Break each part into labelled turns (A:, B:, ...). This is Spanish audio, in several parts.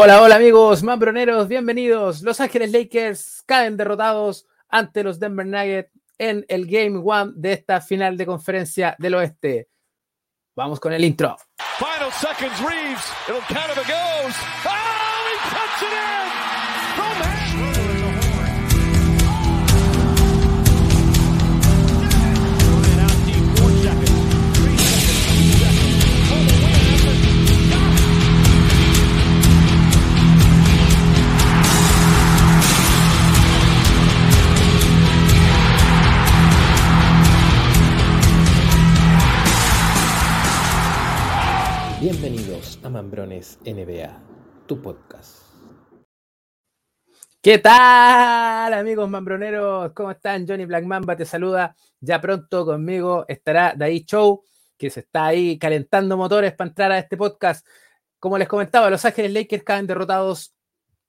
A: Hola, hola amigos, mambroneros, bienvenidos. Los Ángeles Lakers caen derrotados ante los Denver Nuggets en el Game One de esta final de conferencia del oeste. Vamos con el intro. Final seconds, Reeves. It'll count if it goes. Oh, Mambrones NBA, tu podcast. ¿Qué tal, amigos mambroneros? ¿Cómo están? Johnny Black Mamba te saluda. Ya pronto conmigo estará Dai Show, que se está ahí calentando motores para entrar a este podcast. Como les comentaba, Los Ángeles Lakers caen derrotados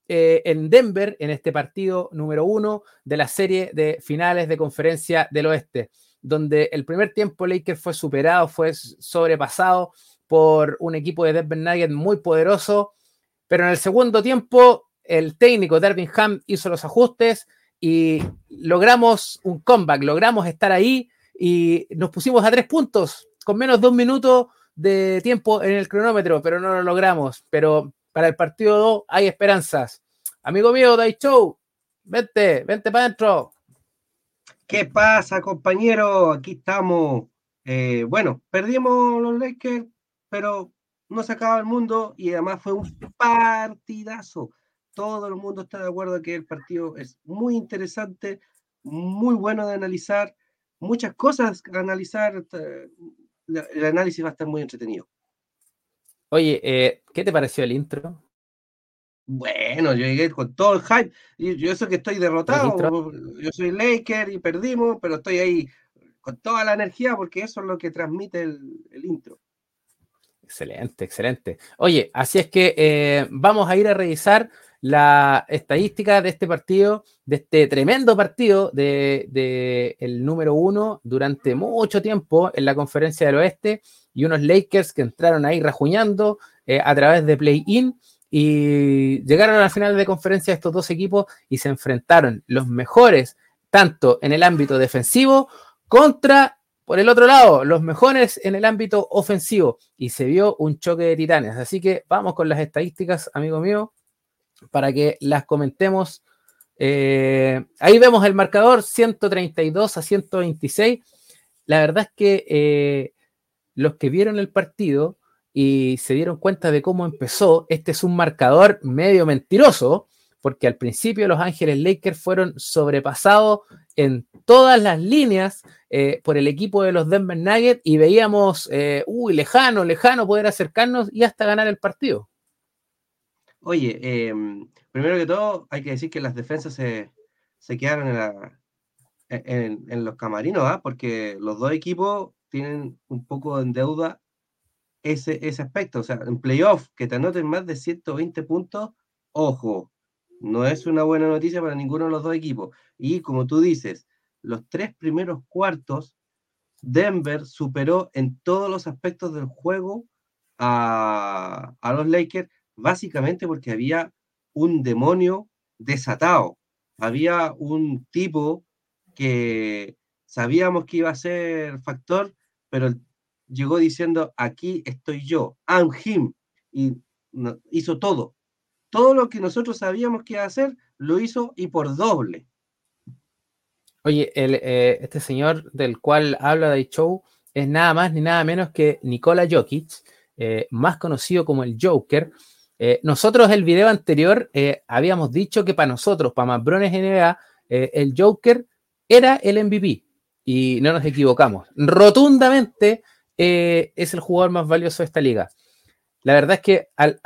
A: eh, en Denver en este partido número uno de la serie de finales de conferencia del oeste, donde el primer tiempo Lakers fue superado, fue sobrepasado por un equipo de Denver Nuggets muy poderoso, pero en el segundo tiempo el técnico Dervin Ham hizo los ajustes y logramos un comeback, logramos estar ahí y nos pusimos a tres puntos con menos de un minuto de tiempo en el cronómetro, pero no lo logramos. Pero para el partido 2 hay esperanzas. Amigo mío, Dai Show, vente, vente para adentro.
B: ¿Qué pasa, compañero? Aquí estamos. Eh, bueno, perdimos los Lakers, pero no se acaba el mundo y además fue un partidazo. Todo el mundo está de acuerdo que el partido es muy interesante, muy bueno de analizar, muchas cosas que analizar. El análisis va a estar muy entretenido.
A: Oye, eh, ¿qué te pareció el intro?
B: Bueno, yo llegué con todo el hype. Yo, yo sé que estoy derrotado. Yo soy Laker y perdimos, pero estoy ahí con toda la energía porque eso es lo que transmite el intro.
A: Excelente, excelente. Oye, así es que eh, vamos a ir a revisar la estadística de este partido, de este tremendo partido de, el número uno durante mucho tiempo en la conferencia del oeste y unos Lakers que entraron ahí rajuñando eh, a través de play-in y llegaron a la final de conferencia estos dos equipos y se enfrentaron los mejores tanto en el ámbito defensivo contra por el otro lado, los mejores en el ámbito ofensivo y se vio un choque de titanes. Así que vamos con las estadísticas, amigo mío, para que las comentemos. Eh, ahí vemos el marcador 132 a 126. La verdad es que eh, los que vieron el partido y se dieron cuenta de cómo empezó, este es un marcador medio mentiroso, porque al principio los Ángeles Lakers fueron sobrepasados en todas las líneas eh, por el equipo de los Denver Nuggets y veíamos, eh, uy, lejano, lejano poder acercarnos y hasta ganar el partido.
B: Oye, em, primero que todo, hay que decir que las defensas se, quedaron en, los camarinos, ¿ah? porque los dos equipos tienen un poco en deuda ese, ese aspecto. O sea, en playoff, que te anoten más de 120 puntos, ojo, no es una buena noticia para ninguno de los dos equipos. Y como tú dices, los tres primeros cuartos, Denver superó en todos los aspectos del juego a, los Lakers, básicamente porque había un demonio desatado. Había un tipo que sabíamos que iba a ser factor, pero llegó diciendo, aquí estoy yo, I'm him, y hizo todo todo lo que nosotros sabíamos que iba a hacer, lo hizo y por doble.
A: Oye, eh, este señor del cual habla de Show es nada más ni nada menos que Nikola Jokic, eh, más conocido como el Joker. Eh, nosotros el video anterior habíamos dicho que para nosotros, para Mambrones NBA, el Joker era el MVP y no nos equivocamos. Rotundamente es el jugador más valioso de esta liga. La verdad es que al,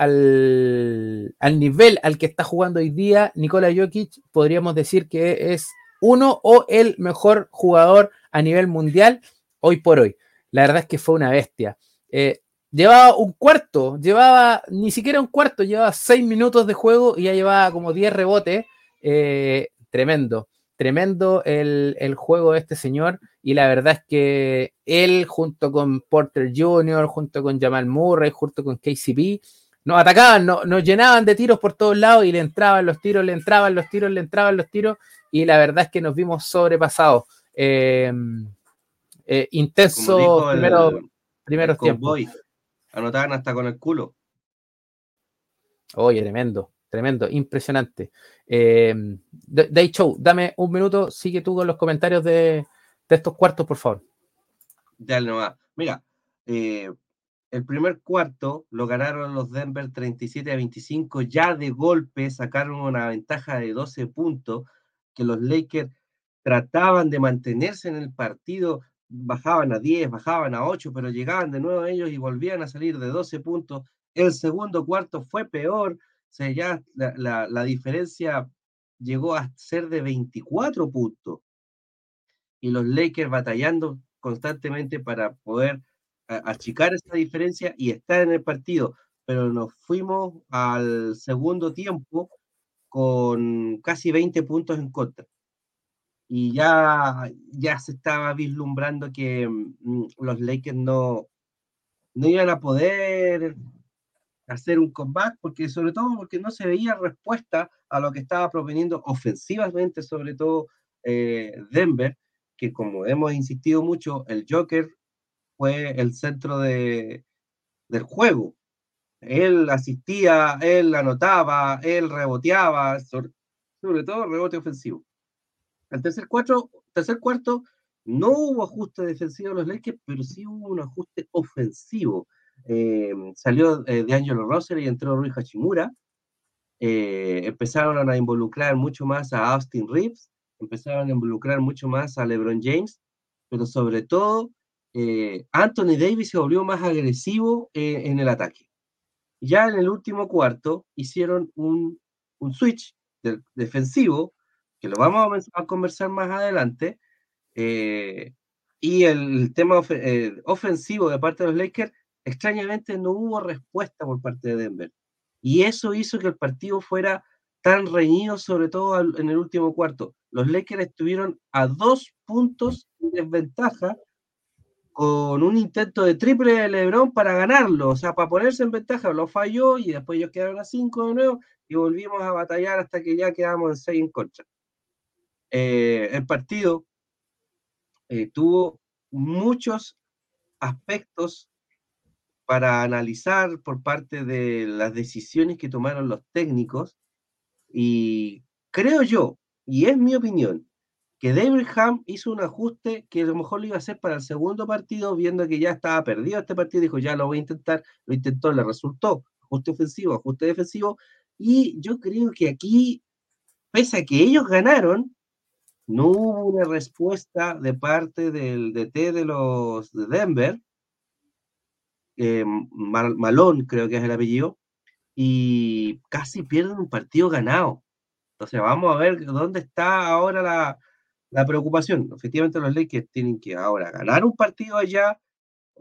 A: nivel al que está jugando hoy día Nikola Jokic, podríamos decir que es uno o el mejor jugador a nivel mundial hoy por hoy. La verdad es que fue una bestia. Eh, llevaba un cuarto, llevaba ni siquiera un cuarto, llevaba seis minutos de juego y ya llevaba como diez rebotes. Eh, tremendo tremendo el, juego de este señor y la verdad es que él junto con Porter Jr., junto con Jamal Murray, junto con KCP, nos atacaban, nos llenaban de tiros por todos lados y le entraban los tiros, le entraban los tiros, le entraban los tiros y la verdad es que nos vimos sobrepasados. Eh, eh, intenso primero, primeros tiempos.
B: Anotaban hasta con el culo.
A: Oye, tremendo, tremendo, impresionante. Eh, Day Show, dame un minuto, sigue tú con los comentarios de, estos cuartos, por favor.
B: Dale nomás. Mira, eh, el primer cuarto lo ganaron los Denver 37 a 25, ya de golpe sacaron una ventaja de 12 puntos que los Lakers trataban de mantenerse en el partido, bajaban a 10, bajaban a 8, pero llegaban de nuevo ellos y volvían a salir de 12 puntos. El segundo cuarto fue peor, sea, ya la, la diferencia llegó a ser de 24 puntos. Y los Lakers batallando constantemente para poder achicar esa diferencia y estar en el partido, pero nos fuimos al segundo tiempo con casi 20 puntos en contra. Y ya, ya se estaba vislumbrando que mm, los Lakers no, no iban a poder hacer un comeback, porque sobre todo porque no se veía respuesta a lo que estaba proponiendo ofensivamente, sobre todo eh, Denver, que como hemos insistido mucho, el Joker fue el centro de, del juego. Él asistía, él anotaba, él reboteaba, sobre, todo rebote ofensivo. El tercer, cuatro, tercer cuarto no hubo ajuste defensivo de los Lakers, pero sí hubo un ajuste ofensivo. Eh, salió eh, de Angelo Russell y entró Rui Hachimura. Eh, empezaron a involucrar mucho más a Austin Reeves, empezaron a involucrar mucho más a LeBron James, pero sobre todo eh, Anthony Davis se volvió más agresivo eh, en el ataque. Ya en el último cuarto hicieron un, switch defensivo, que lo vamos a, conversar más adelante, eh, y el, tema ofensivo de parte de los Lakers, extrañamente no hubo respuesta por parte de Denver. Y eso hizo que el partido fuera tan reñido, sobre todo en el último cuarto. Los Lakers estuvieron a dos puntos de desventaja con un intento de triple de Lebron para ganarlo, o sea, para ponerse en ventaja, lo falló y después ellos quedaron a 5 de nuevo y volvimos a batallar hasta que ya quedamos en 6 en contra. Eh, el partido eh, tuvo muchos aspectos para analizar por parte de las decisiones que tomaron los técnicos y creo yo, y es mi opinión, que David Ham hizo un ajuste que a lo mejor lo iba a hacer para el segundo partido, viendo que ya estaba perdido este partido, dijo, ya lo voy a intentar, lo intentó, le resultó, ajuste ofensivo, ajuste defensivo, y yo creo que aquí, pese a que ellos ganaron, no hubo una respuesta de parte del DT de los de Denver, eh, Malón creo que es el apellido, y casi pierden un partido ganado. Entonces vamos a ver dónde está ahora la, la preocupación. Efectivamente, los Lakers tienen que ahora ganar un partido allá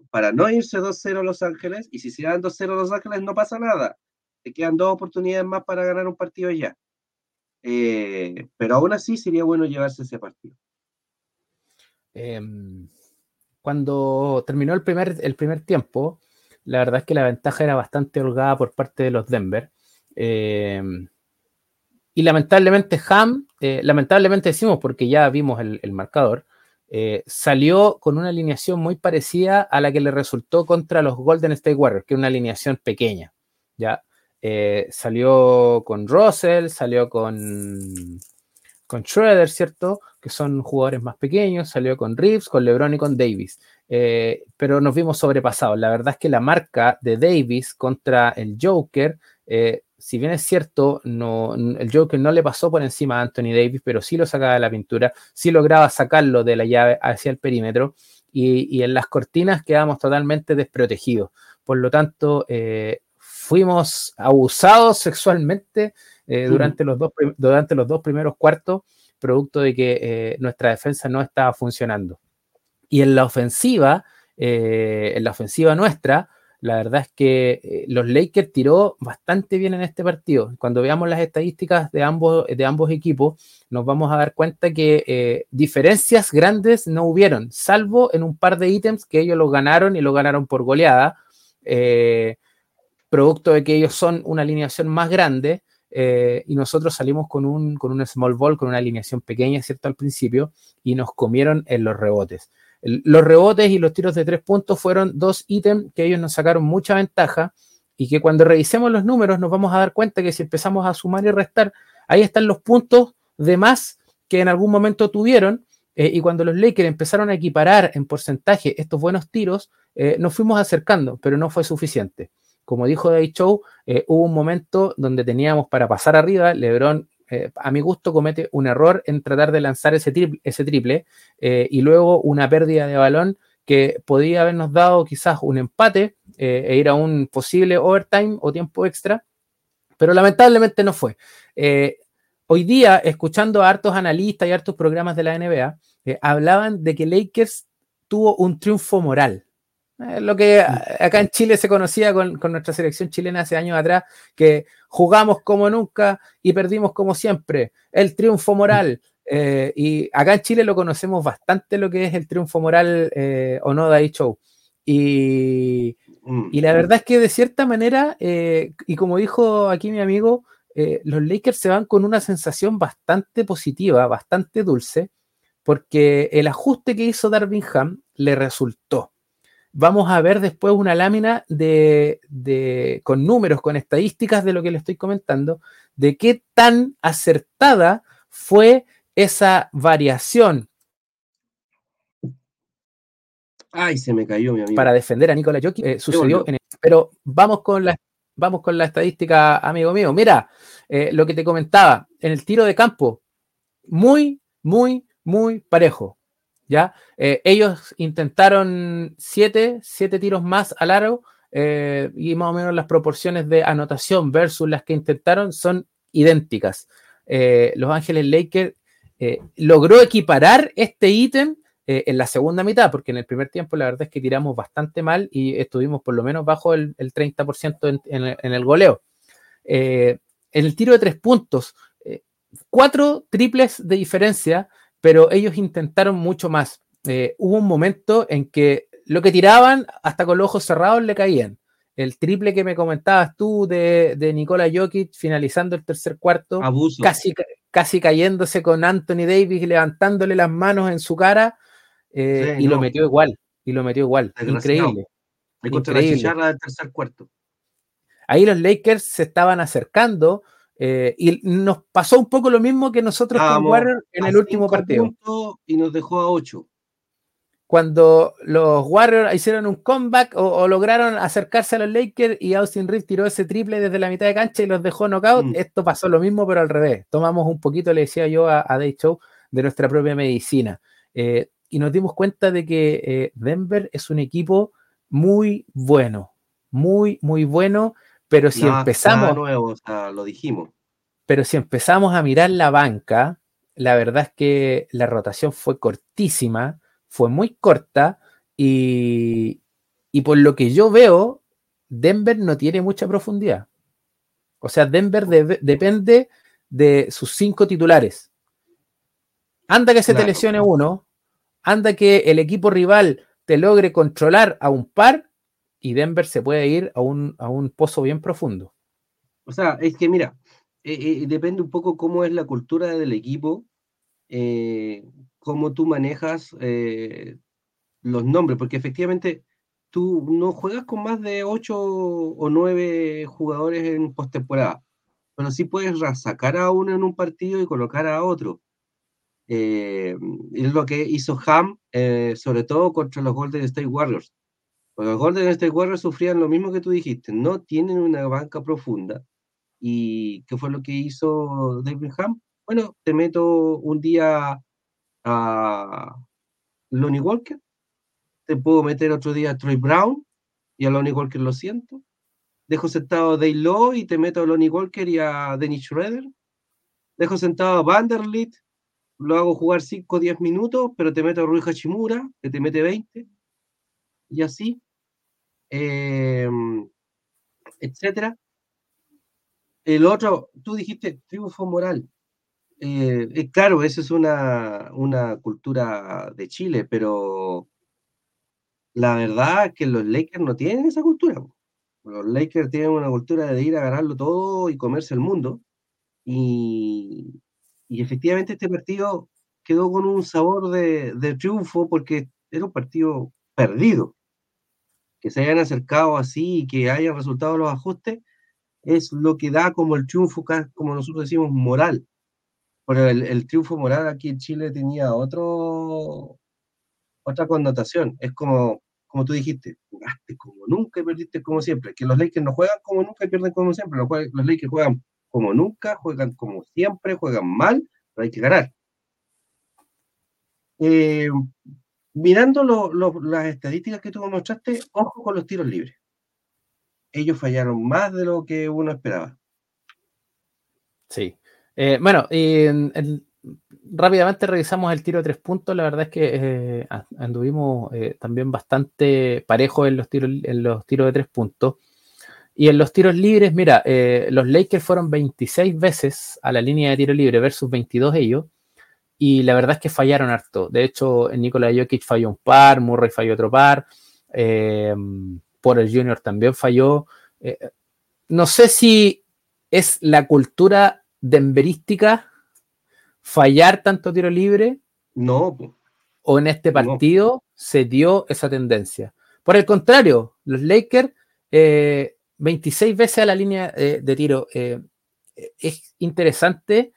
B: para no irse 2-0 a Los Ángeles, y si se dan 2-0 a Los Ángeles no pasa nada. Te quedan dos oportunidades más para ganar un partido allá. Eh, pero aún así sería bueno llevarse ese partido.
A: Em, cuando terminó el primer, el primer tiempo, la verdad es que la ventaja era bastante holgada por parte de los Denver. Eh, y lamentablemente Ham, eh, lamentablemente decimos porque ya vimos el, marcador, eh, salió con una alineación muy parecida a la que le resultó contra los Golden State Warriors, que es una alineación pequeña. ¿ya? Salió con Russell, salió con, con Schroeder, ¿cierto? Que son jugadores más pequeños, salió con Reeves, con LeBron y con Davis. pero nos vimos sobrepasados. La verdad es que la marca de Davis contra el Joker si bien es cierto, no, el Joker no le pasó por encima a Anthony Davis, pero sí lo sacaba de la pintura, sí lograba sacarlo de la llave hacia el perímetro y, en las cortinas quedamos totalmente desprotegidos. Por lo tanto, eh, fuimos abusados sexualmente eh, durante, los dos, durante los dos primeros cuartos, producto de que eh, nuestra defensa no estaba funcionando. Y en la ofensiva, en la ofensiva nuestra, la verdad es que eh, los Lakers tiró bastante bien en este partido. Cuando veamos las estadísticas de ambos, de ambos equipos, nos vamos a dar cuenta que eh, diferencias grandes no hubieron, salvo en un par de ítems que ellos lo ganaron y lo ganaron por goleada. Eh, producto de que ellos son una alineación más grande eh, y nosotros salimos con un, con un small ball, con una alineación pequeña, ¿cierto? Al principio, y nos comieron en los rebotes. los rebotes y los tiros de tres puntos fueron dos ítems que ellos nos sacaron mucha ventaja y que cuando revisemos los números nos vamos a dar cuenta que si empezamos a sumar y restar, ahí están los puntos de más que en algún momento tuvieron. Eh, y cuando los Lakers empezaron a equiparar en porcentaje estos buenos tiros, eh, nos fuimos acercando, pero no fue suficiente. Como dijo David Show, eh, hubo un momento donde teníamos para pasar arriba, LeBron a mi gusto comete un error en tratar de lanzar ese triple, triple y luego una pérdida de balón que podría habernos dado quizás un empate e ir a un posible overtime o tiempo extra, pero lamentablemente no fue. hoy día, escuchando a hartos analistas y hartos programas de la NBA, hablaban de que Lakers tuvo un triunfo moral. Eh, lo que acá en Chile se conocía con, nuestra selección chilena hace años atrás, que jugamos como nunca y perdimos como siempre. El triunfo moral. Eh, y acá en Chile lo conocemos bastante lo que es el triunfo moral eh, o no de Show. Y, mm. y, la verdad es que de cierta manera, y como dijo aquí mi amigo, los Lakers se van con una sensación bastante positiva, bastante dulce, porque el ajuste que hizo Darvin Ham le resultó vamos a ver después una lámina de, con números, con estadísticas de lo que le estoy comentando, de qué tan acertada fue esa variación.
B: Ay, se me cayó mi amigo.
A: Para defender a Nicolás Jokic, eh, sucedió en el, Pero vamos con la, vamos con la estadística, amigo mío. Mira, eh, lo que te comentaba, en el tiro de campo, muy, muy, muy parejo. Eh, ellos intentaron siete, siete tiros más al aro eh, y más o menos las proporciones de anotación versus las que intentaron son idénticas. Eh, Los Ángeles Lakers logró equiparar este ítem en la segunda mitad, porque en el primer tiempo la verdad es que tiramos bastante mal y estuvimos por lo menos bajo el, 30% en, en, el goleo. en el tiro de tres puntos, cuatro triples de diferencia pero ellos intentaron mucho más. Eh, hubo un momento en que lo que tiraban, hasta con los ojos cerrados, le caían. El triple que me comentabas tú de, de Nikola Jokic finalizando el tercer cuarto, Casi, casi cayéndose con Anthony Davis y levantándole las manos en su cara, eh, y lo metió igual, y lo metió igual. Increíble.
B: Increíble. la del tercer cuarto.
A: Ahí los Lakers se estaban acercando, eh, y nos pasó un poco lo mismo que nosotros con Warriors en el último partido.
B: Y nos dejó a 8.
A: Cuando los Warriors hicieron un comeback o, lograron acercarse a los Lakers y Austin Reeves tiró ese triple desde la mitad de cancha y los dejó knockout, mm. esto pasó lo mismo, pero al revés. Tomamos un poquito, le decía yo a, a Day Show, de nuestra propia medicina. Eh, y nos dimos cuenta de que eh, Denver es un equipo muy bueno, muy, muy bueno pero si empezamos.
B: Nuevo, lo dijimos.
A: Pero si empezamos a mirar la banca, la verdad es que la rotación fue cortísima, fue muy corta y, por lo que yo veo, Denver no tiene mucha profundidad. O sea, Denver depende de sus cinco titulares. Anda que se te lesione uno, anda que el equipo rival te logre controlar a un par y Denver se puede ir a un, a un pozo bien profundo.
B: O sea, es que mira, eh, eh, depende un poco cómo es la cultura del equipo, eh, cómo tú manejas los nombres, porque efectivamente tú no juegas con más de 8 o 9 jugadores en postemporada, pero sí puedes sacar a uno en un partido y colocar a otro. es lo que hizo Ham, sobre todo contra los Golden State Warriors los Golden State Warriors sufrían lo mismo que tú dijiste, no tienen una banca profunda. ¿Y qué fue lo que hizo David Ham? Bueno, te meto un día a Lonnie Walker, te puedo meter otro día a Troy Brown y a Lonnie Walker lo siento. Dejo sentado a Day Low y te meto a Lonnie Walker y a Dennis Schroeder. Dejo sentado a Vanderlit, lo hago jugar 5 o 10 minutos, pero te meto a Rui Hachimura, que te mete 20 y así, em, etcétera. El otro, tú dijiste triunfo moral. Eh, eh, claro, eso es una, una cultura de Chile, pero la verdad es que los Lakers no tienen esa cultura. Los Lakers tienen una cultura de ir a ganarlo todo y comerse el mundo. Y, efectivamente este partido quedó con un sabor de, triunfo porque era un partido perdido. Que se hayan acercado así y que hayan resultado los ajustes es lo que da como el triunfo, como nosotros decimos, moral. Pero el, triunfo moral aquí en Chile tenía otro, otra connotación. Es como, como tú dijiste, jugaste como nunca y perdiste como siempre. Que los Lakers no juegan como nunca y pierden como siempre. Los, los Lakers juegan como nunca, juegan como siempre, juegan mal, pero hay que ganar. Eh, mirando las estadísticas que tú mostraste, ojo con los tiros libres. Ellos fallaron más de lo que uno esperaba.
A: Sí. Eh, bueno, y rápidamente revisamos el tiro de tres puntos. La verdad es que eh, anduvimos eh, también bastante parejos en los tiros, en los tiros de tres puntos. Y en los tiros libres, mira, los Lakers fueron 26 veces a la línea de tiro libre versus 22 ellos. Y la verdad es que fallaron harto. De hecho, Nikola Jokic falló un par, Murray falló otro par, por el Junior también falló. no sé si es la cultura denverística fallar tanto tiro libre.
B: No.
A: O en este partido se dio esa tendencia. Por el contrario, los Lakers, 26 eh, veces a la línea eh, de tiro. Eh, es interesante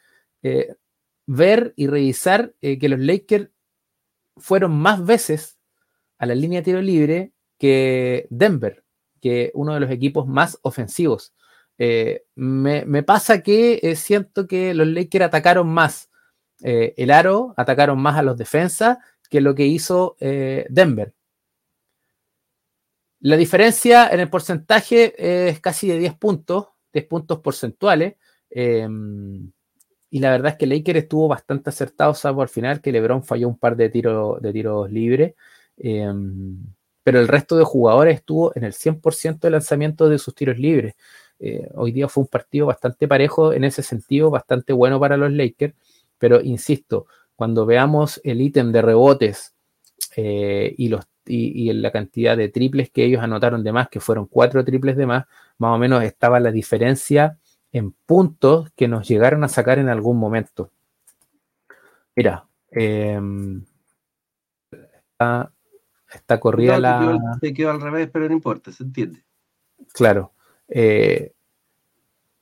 A: ver y revisar que los Lakers fueron más veces a la línea de tiro libre que Denver, que uno de los equipos más ofensivos. me, me, pasa que siento que los Lakers atacaron más eh, el aro, atacaron más a los defensas que lo que hizo eh, Denver. La diferencia en el porcentaje es casi de 10 puntos, 10 puntos porcentuales. Y la verdad es que Laker estuvo bastante acertado, salvo al final que LeBron falló un par de, de tiros libres. Em, pero el resto de jugadores estuvo en el 100% de lanzamiento de sus tiros libres. Eh, hoy día fue un partido bastante parejo en ese sentido, bastante bueno para los Lakers. Pero insisto, cuando veamos el ítem de rebotes eh, y, los, y, la cantidad de triples que ellos anotaron de más, que fueron cuatro triples de más, más o menos estaba la diferencia en puntos que nos llegaron a sacar en algún momento. Mira, em, está, corrida la.
B: Te quedó al revés, pero no importa, se entiende.
A: Claro.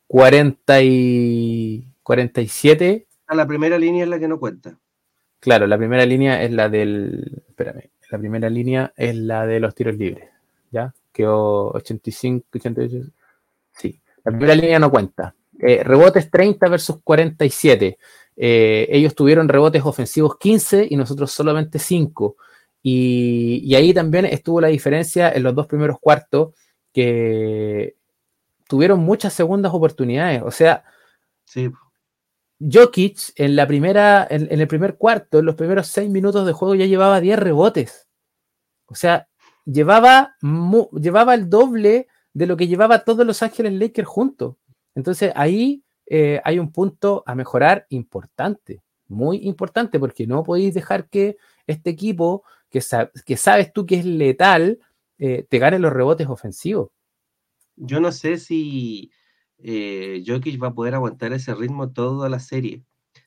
A: 40 eh, y 47
B: a la primera línea es la que no cuenta.
A: Claro, la primera línea es la del. Espérame, la primera línea es la de los tiros libres. ¿Ya? Quedó 85, 88. La primera línea no cuenta. Eh, rebotes 30 versus 47. Eh, ellos tuvieron rebotes ofensivos 15 y nosotros solamente 5. Y, y, ahí también estuvo la diferencia en los dos primeros cuartos que tuvieron muchas segundas oportunidades. O sea,
B: sí.
A: Jokic en la primera, en, el primer cuarto, en los primeros seis minutos de juego ya llevaba 10 rebotes. O sea, llevaba, llevaba el doble de lo que llevaba todos los Ángeles Lakers juntos. Entonces ahí eh, hay un punto a mejorar importante, muy importante, porque no podéis dejar que este equipo, que, sabes tú que es letal, eh, te gane los rebotes ofensivos.
B: Yo no sé si eh, Jokic va a poder aguantar ese ritmo toda la serie.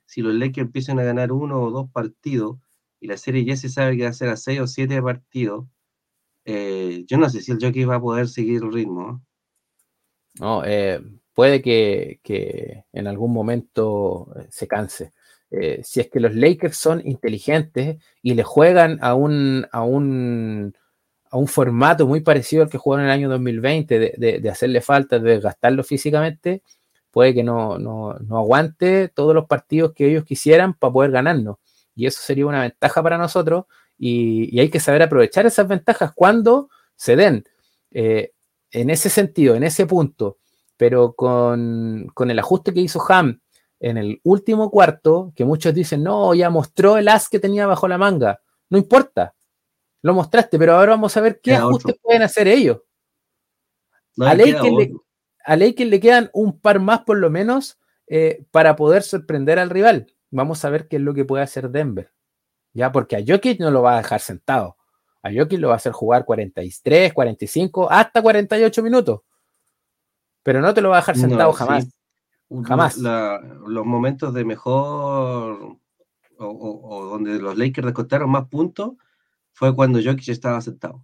B: Si los Lakers empiezan a ganar uno o dos partidos y la serie ya se sabe que va a ser a seis o siete partidos, eh, yo no sé si el Jokic va a poder seguir el ritmo.
A: No, eh, puede que, en algún momento se canse. si es que los Lakers son inteligentes y le juegan a un, a un a un formato muy parecido al que jugó en el año 2020, de, hacerle falta, de desgastarlo físicamente, puede que no, no, aguante todos los partidos que ellos quisieran para poder ganarnos. Y eso sería una ventaja para nosotros y, hay que saber aprovechar esas ventajas cuando se den. Eh, en ese sentido, en ese punto, pero con, con, el ajuste que hizo Ham en el último cuarto, que muchos dicen, no, ya mostró el as que tenía bajo la manga. No importa, lo mostraste, pero ahora vamos a ver qué ajustes pueden hacer ellos. a, Lakers le, quedan un par más por lo menos eh, para poder sorprender al rival. Vamos a ver qué es lo que puede hacer Denver. Ya, porque a Jokic no lo va a dejar sentado. A Jokic lo va a hacer jugar 43, 45, hasta 48 minutos. Pero no te lo va a dejar sentado jamás. Jamás.
B: los momentos de mejor o, donde los Lakers descontaron más puntos fue cuando Jokic estaba sentado.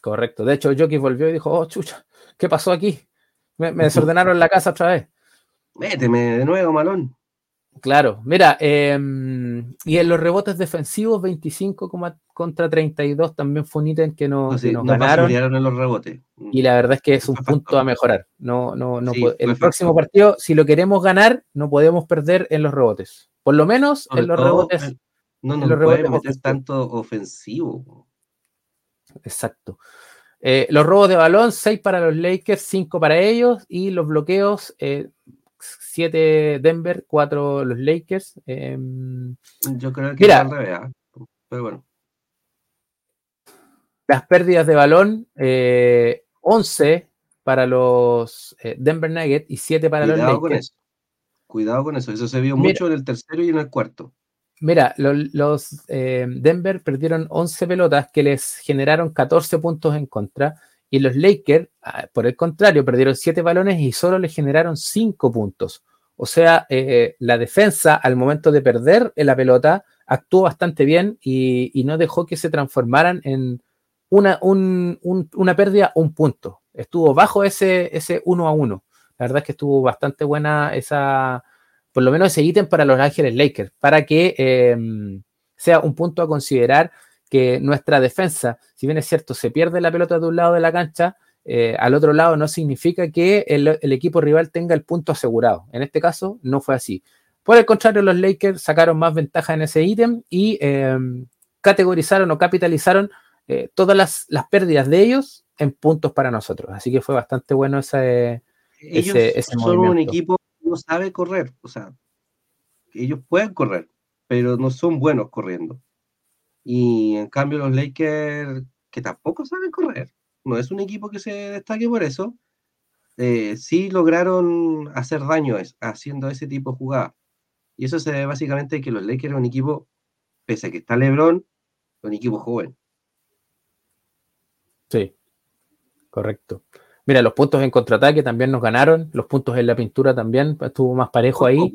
A: Correcto. De hecho, Jokic volvió y dijo, oh, chucha, ¿qué pasó aquí? Me, desordenaron la casa otra vez.
B: Méteme de nuevo, malón.
A: Claro, mira, em, y en los rebotes defensivos, 25 contra 32 también fue un ítem que, no, nos ganaron.
B: En los rebotes.
A: Y la verdad es que es un punto a mejorar. No, no, no el próximo partido, si lo queremos ganar, no podemos perder en los rebotes. Por lo menos en los rebotes.
B: No nos puede meter tanto ofensivo.
A: Exacto. Eh, los robos de balón, 6 para los Lakers, 5 para ellos. Y los bloqueos, 7 eh, Denver, 4 los Lakers. Em,
B: Yo creo que mira, al revés, ¿ah? pero bueno.
A: Las pérdidas de balón, 11 eh, para los Denver Nuggets y 7 para los Lakers.
B: Cuidado con eso, eso se vio mucho en el tercero y en el cuarto.
A: Mira, los, eh, Denver perdieron 11 pelotas que les generaron 14 puntos en contra y los Lakers, ah, por el contrario, perdieron 7 balones y solo les generaron 5 puntos. O sea, eh, la defensa al momento de perder la pelota actuó bastante bien y, no dejó que se transformaran en una, una pérdida, un punto. Estuvo bajo ese, ese 1 a 1. La verdad es que estuvo bastante buena esa, por lo menos ese ítem para los Ángeles Lakers, para que em, sea un punto a considerar que nuestra defensa, si bien es cierto, se pierde la pelota de un lado de la cancha, eh, al otro lado no significa que el, equipo rival tenga el punto asegurado. En este caso no fue así. Por el contrario, los Lakers sacaron más ventaja en ese ítem y em, categorizaron o capitalizaron eh, todas las, las, pérdidas de ellos en puntos para nosotros. Así que fue bastante bueno ese,
B: ellos son un equipo que no sabe correr, o sea, ellos pueden correr, pero no son buenos corriendo. Y en cambio los Lakers, que tampoco saben correr, no es un equipo que se destaque por eso, eh, sí lograron hacer daño haciendo ese tipo de jugada. Y eso se debe básicamente a que los Lakers son un equipo, pese a que está LeBron, un equipo joven.
A: Sí, correcto. Mira, los puntos en contraataque también nos ganaron, los puntos en la pintura también estuvo más parejo ahí.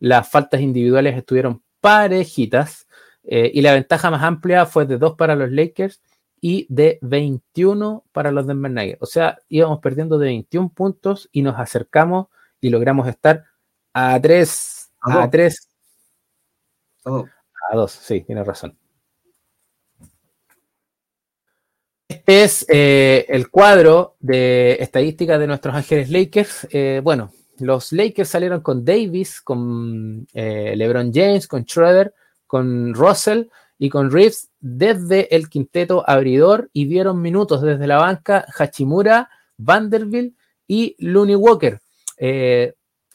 A: Las faltas individuales estuvieron parejitas eh, y la ventaja más amplia fue de 2 para los Lakers y de 21 para los Denver Nuggets. O sea, íbamos perdiendo de 21 puntos y nos acercamos y logramos estar a 3. A 3. A 2, sí, tiene razón. Este es eh, el cuadro de estadística de nuestros Ángeles Lakers. Eh, bueno, los Lakers salieron con Davis, con eh, LeBron James, con Schroeder, con Russell y con Reeves desde el quinteto abridor y dieron minutos desde la banca Hachimura, Vanderbilt y Looney Walker.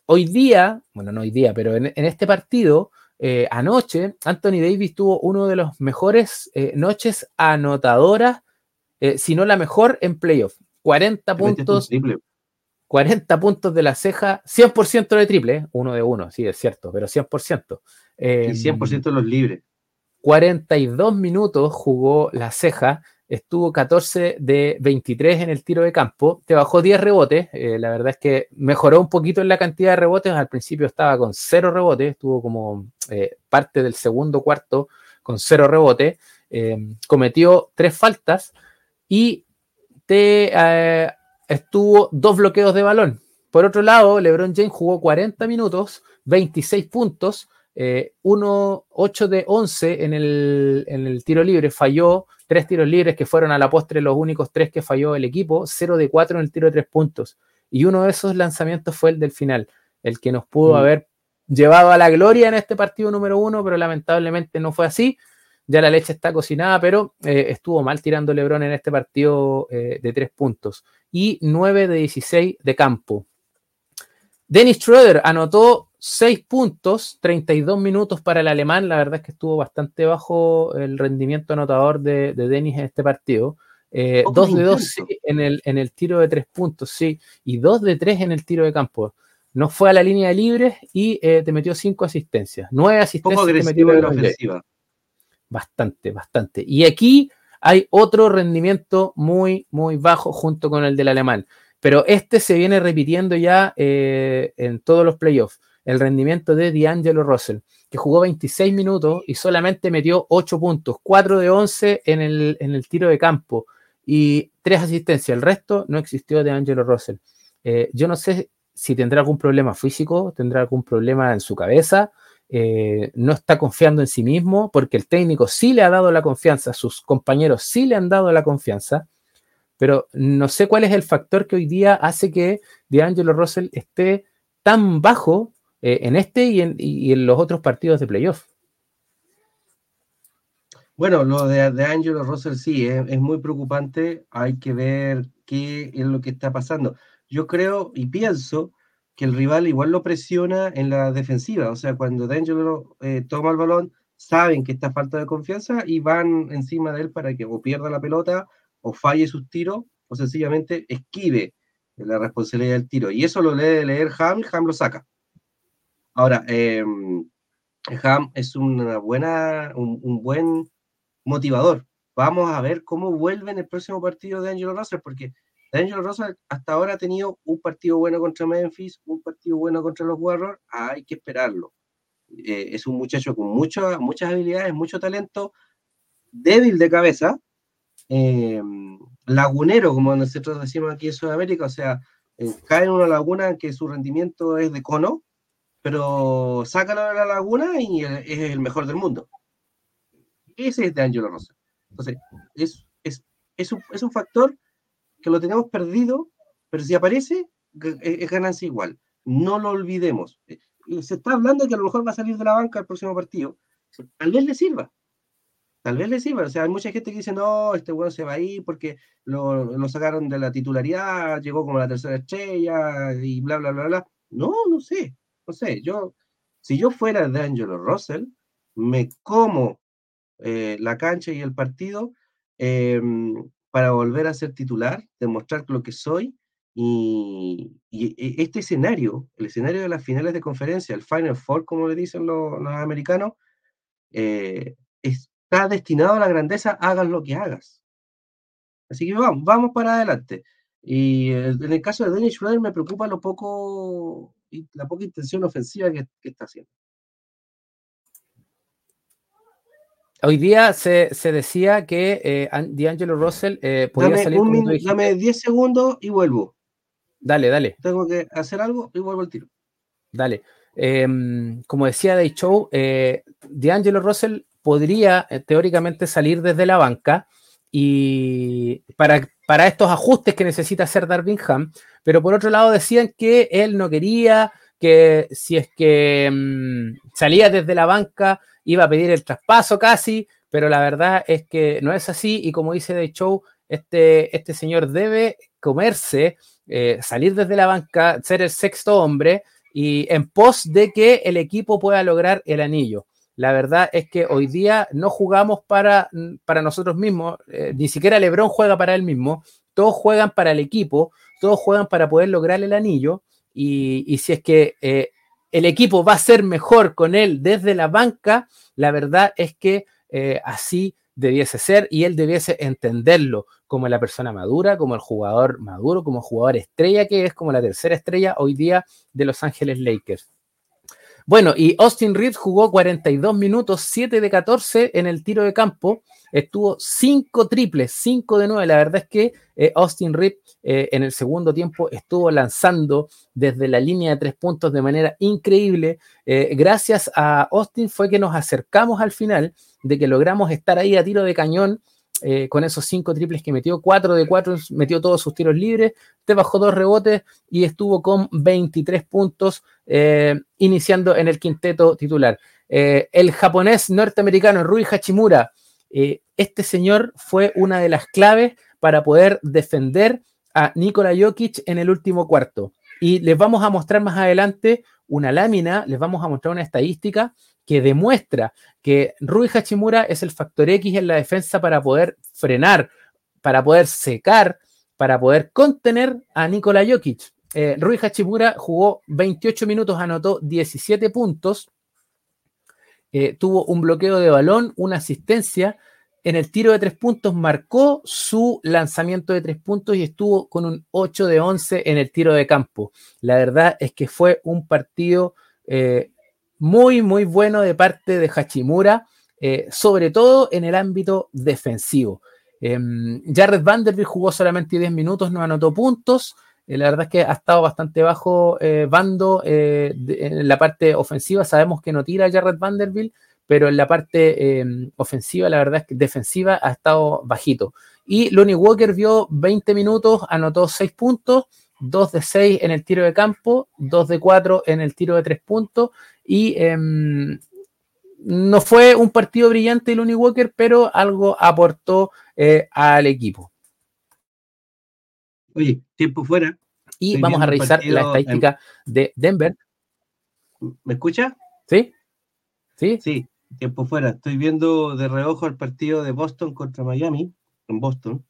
A: hoy día, bueno, no hoy día, pero en, en este partido, anoche, Anthony Davis tuvo uno de los mejores noches anotadoras eh, si no la mejor en playoff. 40 puntos. 40 puntos de la ceja, 100% de triple, uno de uno, sí, es cierto, pero 100%.
B: Y 100% de los libres.
A: 42 minutos jugó la ceja, estuvo 14 de 23 en el tiro de campo, te bajó 10 rebotes, eh, la verdad es que mejoró un poquito en la cantidad de rebotes, al principio estaba con 0 rebotes, estuvo como eh, parte del segundo cuarto con 0 rebotes, cometió 3 faltas, y te eh, estuvo dos bloqueos de balón. Por otro lado, LeBron James jugó 40 minutos, 26 puntos, 1, eh, 8 de 11 en el, en el, tiro libre, falló tres tiros libres que fueron a la postre los únicos tres que falló el equipo, 0 de 4 en el tiro de tres puntos. Y uno de esos lanzamientos fue el del final, el que nos pudo mm. haber llevado a la gloria en este partido número uno, pero lamentablemente no fue así ya la leche está cocinada, pero eh, estuvo mal tirando Lebron en este partido eh, de tres puntos. Y 9 de 16 de campo. Dennis Schroeder anotó 6 puntos, 32 minutos para el alemán. La verdad es que estuvo bastante bajo el rendimiento anotador de, Dennis en este partido. 2 eh, de 2 en, el, en el tiro de tres puntos, sí, y 2 de 3 en el tiro de campo. No fue a la línea de libres y te metió 5 asistencias. 9 asistencias.
B: Poco agresivo en la ofensiva
A: bastante, bastante. Y aquí hay otro rendimiento muy, muy bajo junto con el del alemán. Pero este se viene repitiendo ya eh, en todos los playoffs. El rendimiento de D'Angelo Russell, que jugó 26 minutos y solamente metió 8 puntos, 4 de 11 en el, en el tiro de campo y 3 asistencias. El resto no existió de Angelo Russell. Eh, yo no sé si tendrá algún problema físico, tendrá algún problema en su cabeza, eh, no está confiando en sí mismo, porque el técnico sí le ha dado la confianza, sus compañeros sí le han dado la confianza, pero no sé cuál es el factor que hoy día hace que D'Angelo Russell esté tan bajo eh, en este y en, los otros partidos de playoff.
B: Bueno, lo de, de Angelo Russell sí, es muy preocupante. Hay que ver qué es lo que está pasando. Yo creo y pienso que el rival igual lo presiona en la defensiva. O sea, cuando D'Angelo eh, toma el balón, saben que está falta de confianza y van encima de él para que o pierda la pelota o falle sus tiros o sencillamente esquive la responsabilidad del tiro. Y eso lo lee leer Ham Ham lo saca. Ahora, em, Ham es una buena, un, buen motivador. Vamos a ver cómo vuelve en el próximo partido de Angelo Russell, porque Angelo Rosa hasta ahora ha tenido un partido bueno contra Memphis, un partido bueno contra los Warriors, hay que esperarlo. Eh, es un muchacho con muchas habilidades, mucho talento, débil de cabeza, eh, lagunero, como nosotros decimos aquí en Sudamérica, o sea, eh, cae en una laguna que su rendimiento es de cono, pero sácalo de la laguna y es el mejor del mundo. Ese es de Angelo Rosa. Entonces, es, es, es un factor que lo tenemos perdido, pero si aparece, es ganancia igual. No lo olvidemos. Eh, se está hablando de que a lo mejor va a salir de la banca el próximo partido. Tal vez le sirva. Tal vez le sirva. O sea, hay mucha gente que dice, no, este bueno se va a ir porque lo, sacaron de la titularidad, llegó como la tercera estrella y bla, bla, bla, bla. No, no sé. No sé. Yo, si yo fuera de Angelo Russell, me como eh, la cancha y el partido eh, para volver a ser titular, demostrar lo que soy. Y, e, este escenario, el escenario de las finales de conferencia, el Final Four, como le dicen los, americanos, eh, está destinado a la grandeza, hagas lo que hagas. Así que vamos, vamos para adelante. Y en el caso de Dennis Schroeder me preocupa lo poco, la poca intención ofensiva que está haciendo.
A: Hoy día se, decía que eh, D'Angelo Russell eh, podía
B: salir. dame 10 segundos y vuelvo.
A: Dale, dale.
B: Tengo que hacer algo y vuelvo al tiro.
A: Dale. Em, como decía Day Show, eh, D'Angelo Russell podría eh, teóricamente salir desde la banca y para, para estos ajustes que necesita hacer Darvin Ham, pero por otro lado decían que él no quería, que si es que em, salía desde la banca iba a pedir el traspaso casi, pero la verdad es que no es así y como dice The Show, este, este señor debe comerse, eh, salir desde la banca, ser el sexto hombre y en pos de que el equipo pueda lograr el anillo. La verdad es que hoy día no jugamos para, para nosotros mismos, eh, ni siquiera Lebron juega para él mismo, todos juegan para el equipo, todos juegan para poder lograr el anillo y, si es que eh, el equipo va a ser mejor con él desde la banca, la verdad es que eh, así debiese ser y él debiese entenderlo como la persona madura, como el jugador maduro, como jugador estrella que es, como la tercera estrella hoy día de Los Ángeles Lakers. Bueno, y Austin Reed jugó 42 minutos, 7 de 14 en el tiro de campo, estuvo 5 triples, 5 de 9. La verdad es que eh, Austin Reed eh, en el segundo tiempo estuvo lanzando desde la línea de tres puntos de manera increíble. Eh, gracias a Austin fue que nos acercamos al final de que logramos estar ahí a tiro de cañón. Con esos cinco triples que metió, cuatro de cuatro, metió todos sus tiros libres, te bajó dos rebotes y estuvo con 23 puntos, iniciando en el quinteto titular. el japonés norteamericano Rui Hachimura eh, este señor fue una de las claves para poder defender a Nikola Jokic en el último cuarto. Y les vamos a mostrar más adelante una lámina, les vamos a mostrar una estadística que demuestra que Rui Hachimura es el factor X en la defensa para poder frenar, para poder secar, para poder contener a Nikola Jokic. Eh, Rui Hachimura jugó 28 minutos, anotó 17 puntos eh, tuvo un bloqueo de balón, una asistencia. En el tiro de tres puntos marcó su lanzamiento de tres puntos y estuvo con un 8 de 11 en el tiro de campo. La verdad es que fue un partido eh, muy, muy bueno de parte de Hachimura, eh, sobre todo en el ámbito defensivo. Em, Jared Vanderbilt jugó solamente 10 minutos, no anotó puntos. Eh, la verdad es que ha estado bastante bajo eh, bando eh, en la parte ofensiva. Sabemos que no tira Jared Vanderbilt, pero en la parte em, ofensiva, la verdad es que defensiva ha estado bajito. Y Lonnie Walker vio 20 minutos, anotó 6 puntos, 2 de 6 en el tiro de campo, 2 de 4 en el tiro de 3 puntos. Y em, no fue un partido brillante Lonnie Walker, pero algo aportó al equipo.
B: Oye, tiempo fuera.
A: Y vamos a revisar la estadística de Denver.
B: ¿Me escucha?
A: ¿Sí?
B: ¿Sí? Sí, tiempo fuera. Estoy viendo de reojo el partido de Boston contra Miami, en Boston.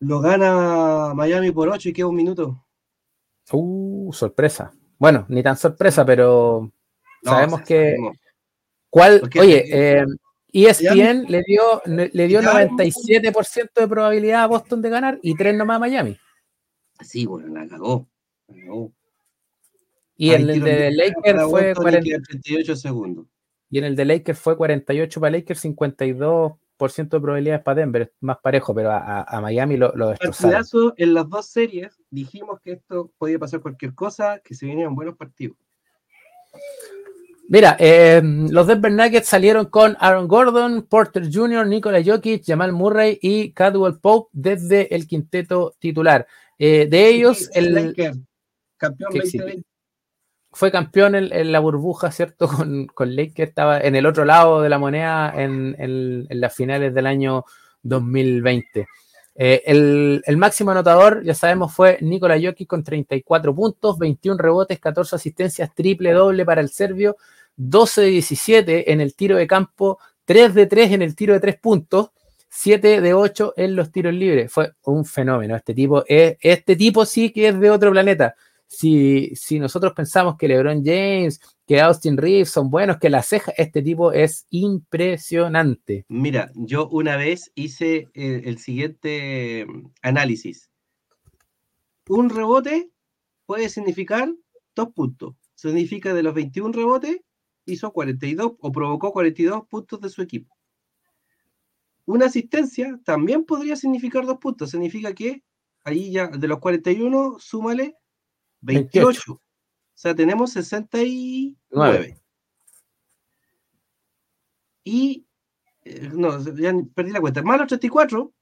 B: Lo gana Miami por 8 y queda un minuto.
A: Uh, sorpresa. Bueno, ni tan sorpresa, pero sabemos que. ¿Cuál? Oye, eh, ESPN le dio, le dio 97% de probabilidad a Boston de ganar y 3 nomás a Miami.
B: Sí, bueno, la cagó.
A: Y en el de Lakers fue
B: 48 segundos.
A: Y en el de Lakers fue 48 para Lakers, 52% de probabilidades para Denver, más parejo, pero a, Miami lo, lo destrozaron.
B: En las dos series dijimos que esto podía pasar cualquier cosa, que se venían buenos partidos.
A: Mira, eh, los Denver Nuggets salieron con Aaron Gordon, Porter Jr., Nikola Jokic, Jamal Murray y Cadwell Pope desde el quinteto titular. Eh, de ellos, el,
B: campeón
A: fue campeón en, la burbuja, ¿cierto? Con, con Lakers, estaba en el otro lado de la moneda en, las finales del año 2020. Eh, el, máximo anotador, ya sabemos, fue Nikola Jokic con 34 puntos, 21 rebotes, 14 asistencias, triple doble para el serbio 12 de 17 en el tiro de campo, 3 de 3 en el tiro de 3 puntos, 7 de 8 en los tiros libres. Fue un fenómeno. Este tipo, es, este tipo sí que es de otro planeta. Si, nosotros pensamos que LeBron James, que Austin Reeves son buenos, que la ceja, este tipo es impresionante.
B: Mira, yo una vez hice el, el siguiente análisis. Un rebote puede significar dos puntos. Significa de los 21 rebotes, hizo 42 o provocó 42 puntos de su equipo. Una asistencia también podría significar dos puntos. Significa que ahí ya de los 41, súmale 28. O sea, tenemos 69. Y, eh, no, ya perdí la cuenta. Más los 34,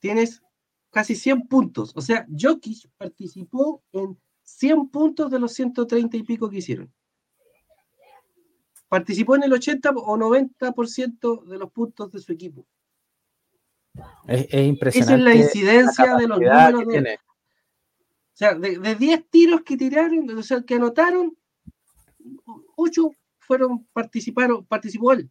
B: tienes casi 100 puntos. O sea, Jokic participó en 100 puntos de los 130 y pico que hicieron participó en el 80 o 90% de los puntos de su equipo.
A: Es, impresionante.
B: Esa es la incidencia de los números de, O sea, de, 10 tiros que tiraron, o sea, que anotaron, 8 fueron, participaron, participó él.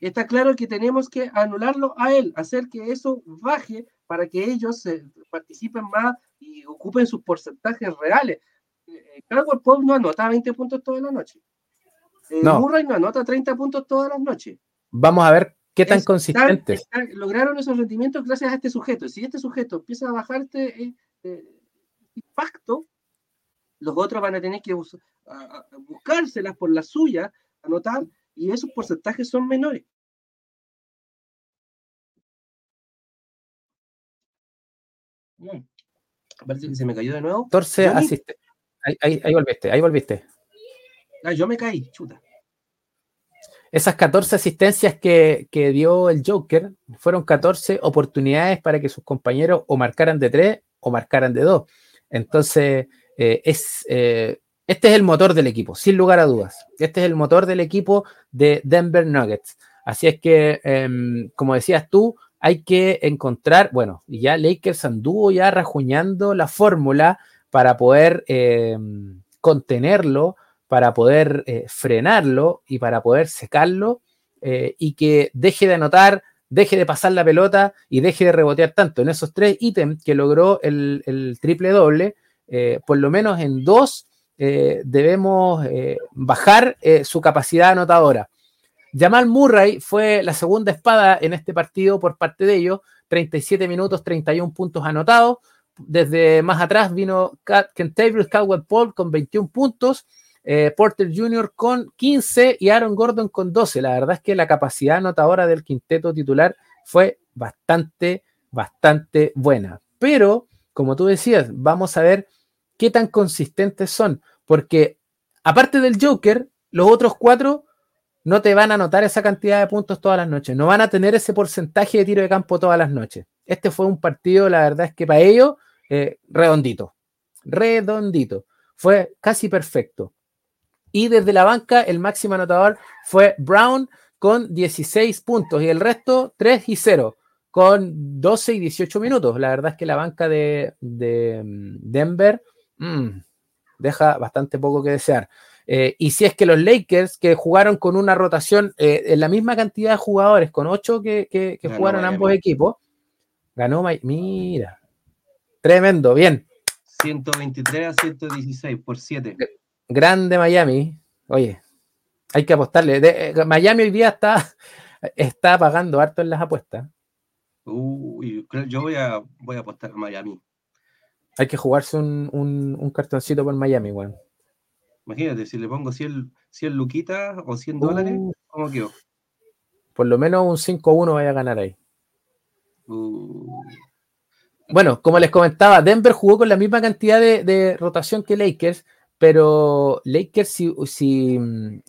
B: Está claro que tenemos que anularlo a él, hacer que eso baje para que ellos participen más y ocupen sus porcentajes reales. Eh, Caldwell Pope no anota 20 puntos toda la noche. Eh, no. Murray no anota 30 puntos todas las noches.
A: Vamos a ver qué tan consistentes.
B: lograron esos rendimientos gracias a este sujeto. Si este sujeto empieza a bajar este, eh, impacto, los otros van a tener que buscárselas por la suya, anotar, y esos porcentajes son menores. Parece que se me cayó de nuevo.
A: 14 asiste. ahí, ahí volviste, ahí volviste.
B: Ah, yo me caí, chuta.
A: Esas 14 asistencias que, dio el Joker fueron 14 oportunidades para que sus compañeros o marcaran de 3 o marcaran de 2. Entonces, eh, es, eh, este es el motor del equipo, sin lugar a dudas. Este es el motor del equipo de Denver Nuggets. Así es que, em, como decías tú, hay que encontrar, bueno, ya Lakers anduvo ya rajuñando la fórmula para poder em, contenerlo, para poder eh, frenarlo y para poder secarlo y que deje de anotar, deje de pasar la pelota y deje de rebotear tanto. En esos tres ítems que logró el, triple doble, eh, por lo menos en dos debemos bajar su capacidad anotadora. Jamal Murray fue la segunda espada en este partido por parte de ellos, 37 minutos, 31 puntos anotados. Desde más atrás vino Kentavious Caldwell Paul con 21 puntos, eh, Porter Jr. con 15 y Aaron Gordon con 12. La verdad es que la capacidad anotadora del quinteto titular fue bastante, bastante buena. Pero, como tú decías, vamos a ver qué tan consistentes son, porque aparte del Joker, los otros cuatro no te van a anotar esa cantidad de puntos todas las noches, no van a tener ese porcentaje de tiro de campo todas las noches. Este fue un partido, la verdad es que para ellos, eh, redondito, redondito, fue casi perfecto. Y desde la banca, el máximo anotador fue Brown con 16 puntos y el resto 3 y 0 con 12 y 18 minutos. La verdad es que la banca de, mm, Denver mm, deja bastante poco que desear. Eh, y si es que los Lakers, que jugaron con una rotación eh, en la misma cantidad de jugadores, con ocho que, jugaron ambos equipos, ganó Mira, tremendo, bien.
B: 123 a 116 por 7.
A: Grande Miami. Oye, hay que apostarle. Eh, Miami hoy día está, está pagando harto en las apuestas.
B: yo voy a, voy a apostar en Miami.
A: Hay que jugarse un, un, cartoncito por Miami, bueno.
B: Imagínate, si le pongo 100, 100 luquitas o 100 dólares, uh. ¿cómo quedó?
A: Por lo menos un 5-1 vaya a ganar ahí. Uh. Bueno, como les comentaba, Denver jugó con la misma cantidad de, rotación que Lakers, pero Lakers, si, si,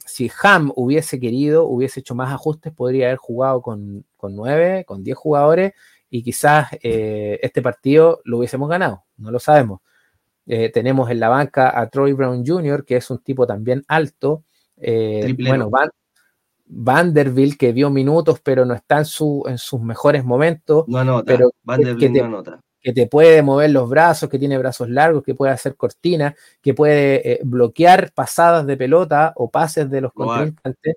A: si, Ham hubiese querido, hubiese hecho más ajustes, podría haber jugado con, con 9, con 10 jugadores y quizás eh, este partido lo hubiésemos ganado, no lo sabemos. Eh, tenemos en la banca a Troy Brown Jr., que es un tipo también alto. Eh, bueno, Van, Vanderbilt, que dio minutos, pero no está en, su, en sus mejores momentos.
B: No anota.
A: Pero que te, que te puede mover los brazos, que tiene brazos largos, que puede hacer cortina, que puede eh, bloquear pasadas de pelota o pases de los contrincantes.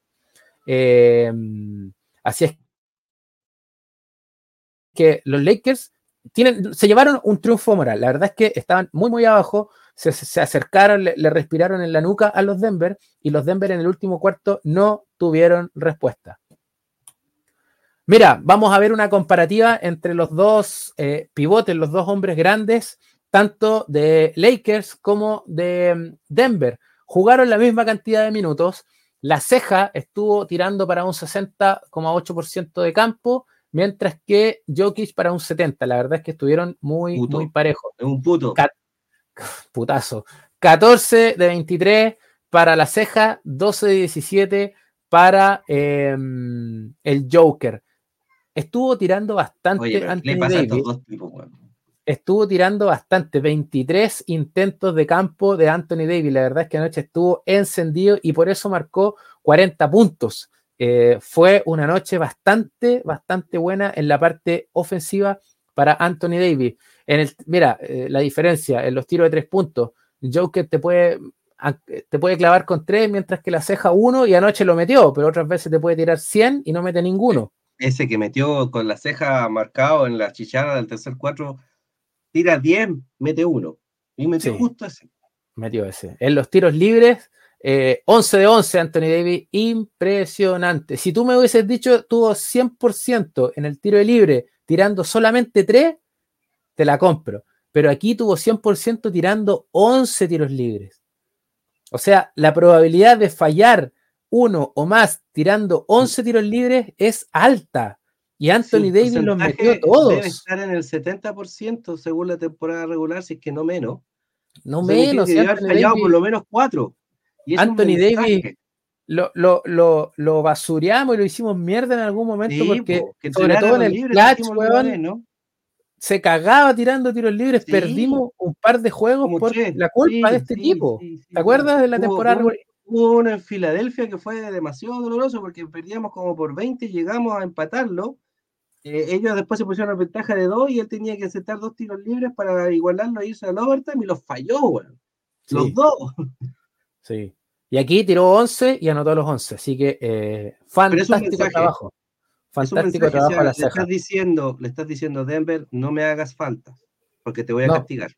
A: así es que los Lakers se llevaron un triunfo moral. La verdad es que estaban muy, muy abajo, se, acercaron, le, respiraron en la nuca a los Denver y los Denver en el último cuarto no tuvieron respuesta. Mira, vamos a ver una comparativa entre los dos eh, pivotes, los dos hombres grandes, tanto de Lakers como de mm, Denver. Jugaron la misma cantidad de minutos. La ceja estuvo tirando para un 60,8% de campo mientras que Jokic para un 70. La verdad es que estuvieron muy, muy parejos.
B: Es un puto.
A: putazo. 14 de 23 para la ceja, 12 de 17 para em, el Joker. Estuvo tirando bastante Estuvo tirando bastante, 23 intentos de campo de Anthony Davis. La verdad es que anoche estuvo encendido y por eso marcó 40 puntos. Eh, fue una noche bastante, bastante buena en la parte ofensiva para Anthony Davis. En el, mira, eh, la diferencia en los tiros de tres puntos. Joker te puede, te puede clavar con tres, mientras que la ceja uno y anoche lo metió, pero otras veces te puede tirar 100 y no mete ninguno.
B: Ese que metió con la ceja marcado en la chichara del tercer cuatro, tira 10, mete uno. Y metió justo ese.
A: Metió ese. En los tiros libres, 11 eh, de 11 Anthony Davis, impresionante. Si tú me hubieses dicho tuvo 100% en el tiro de libre, tirando solamente 3, te la compro. Pero aquí tuvo 100% tirando 11 tiros libres. O sea, la probabilidad de fallar uno o más tirando 11 tiros libres es alta. Y Anthony Davis los metió todos.
B: Debe estar en el 70% según la temporada regular, si es que no menos.
A: No menos.
B: fallado por lo menos 4.
A: Anthony Davis lo, lo, lo, lo, basureamos y lo hicimos mierda en algún momento porque, sobre todo en el clutch, se cagaba tirando tiros libres. Perdimos un par de juegos por la culpa de este tipo. ¿Te acuerdas de la temporada?
B: Hubo uno en Filadelfia que fue demasiado doloroso porque perdíamos como por 20 y llegamos a empatarlo. Eh, ellos después se pusieron la ventaja de dos y él tenía que aceptar dos tiros libres para igualarlo e irse al overtime y los falló, weón. Los dos.
A: Sí. Y aquí tiró 11 y anotó los 11. Así que eh, fantástico trabajo.
B: Fantástico trabajo a la ceja. Le estás, diciendo, le estás diciendo Denver, no me hagas falta, porque te voy a castigar.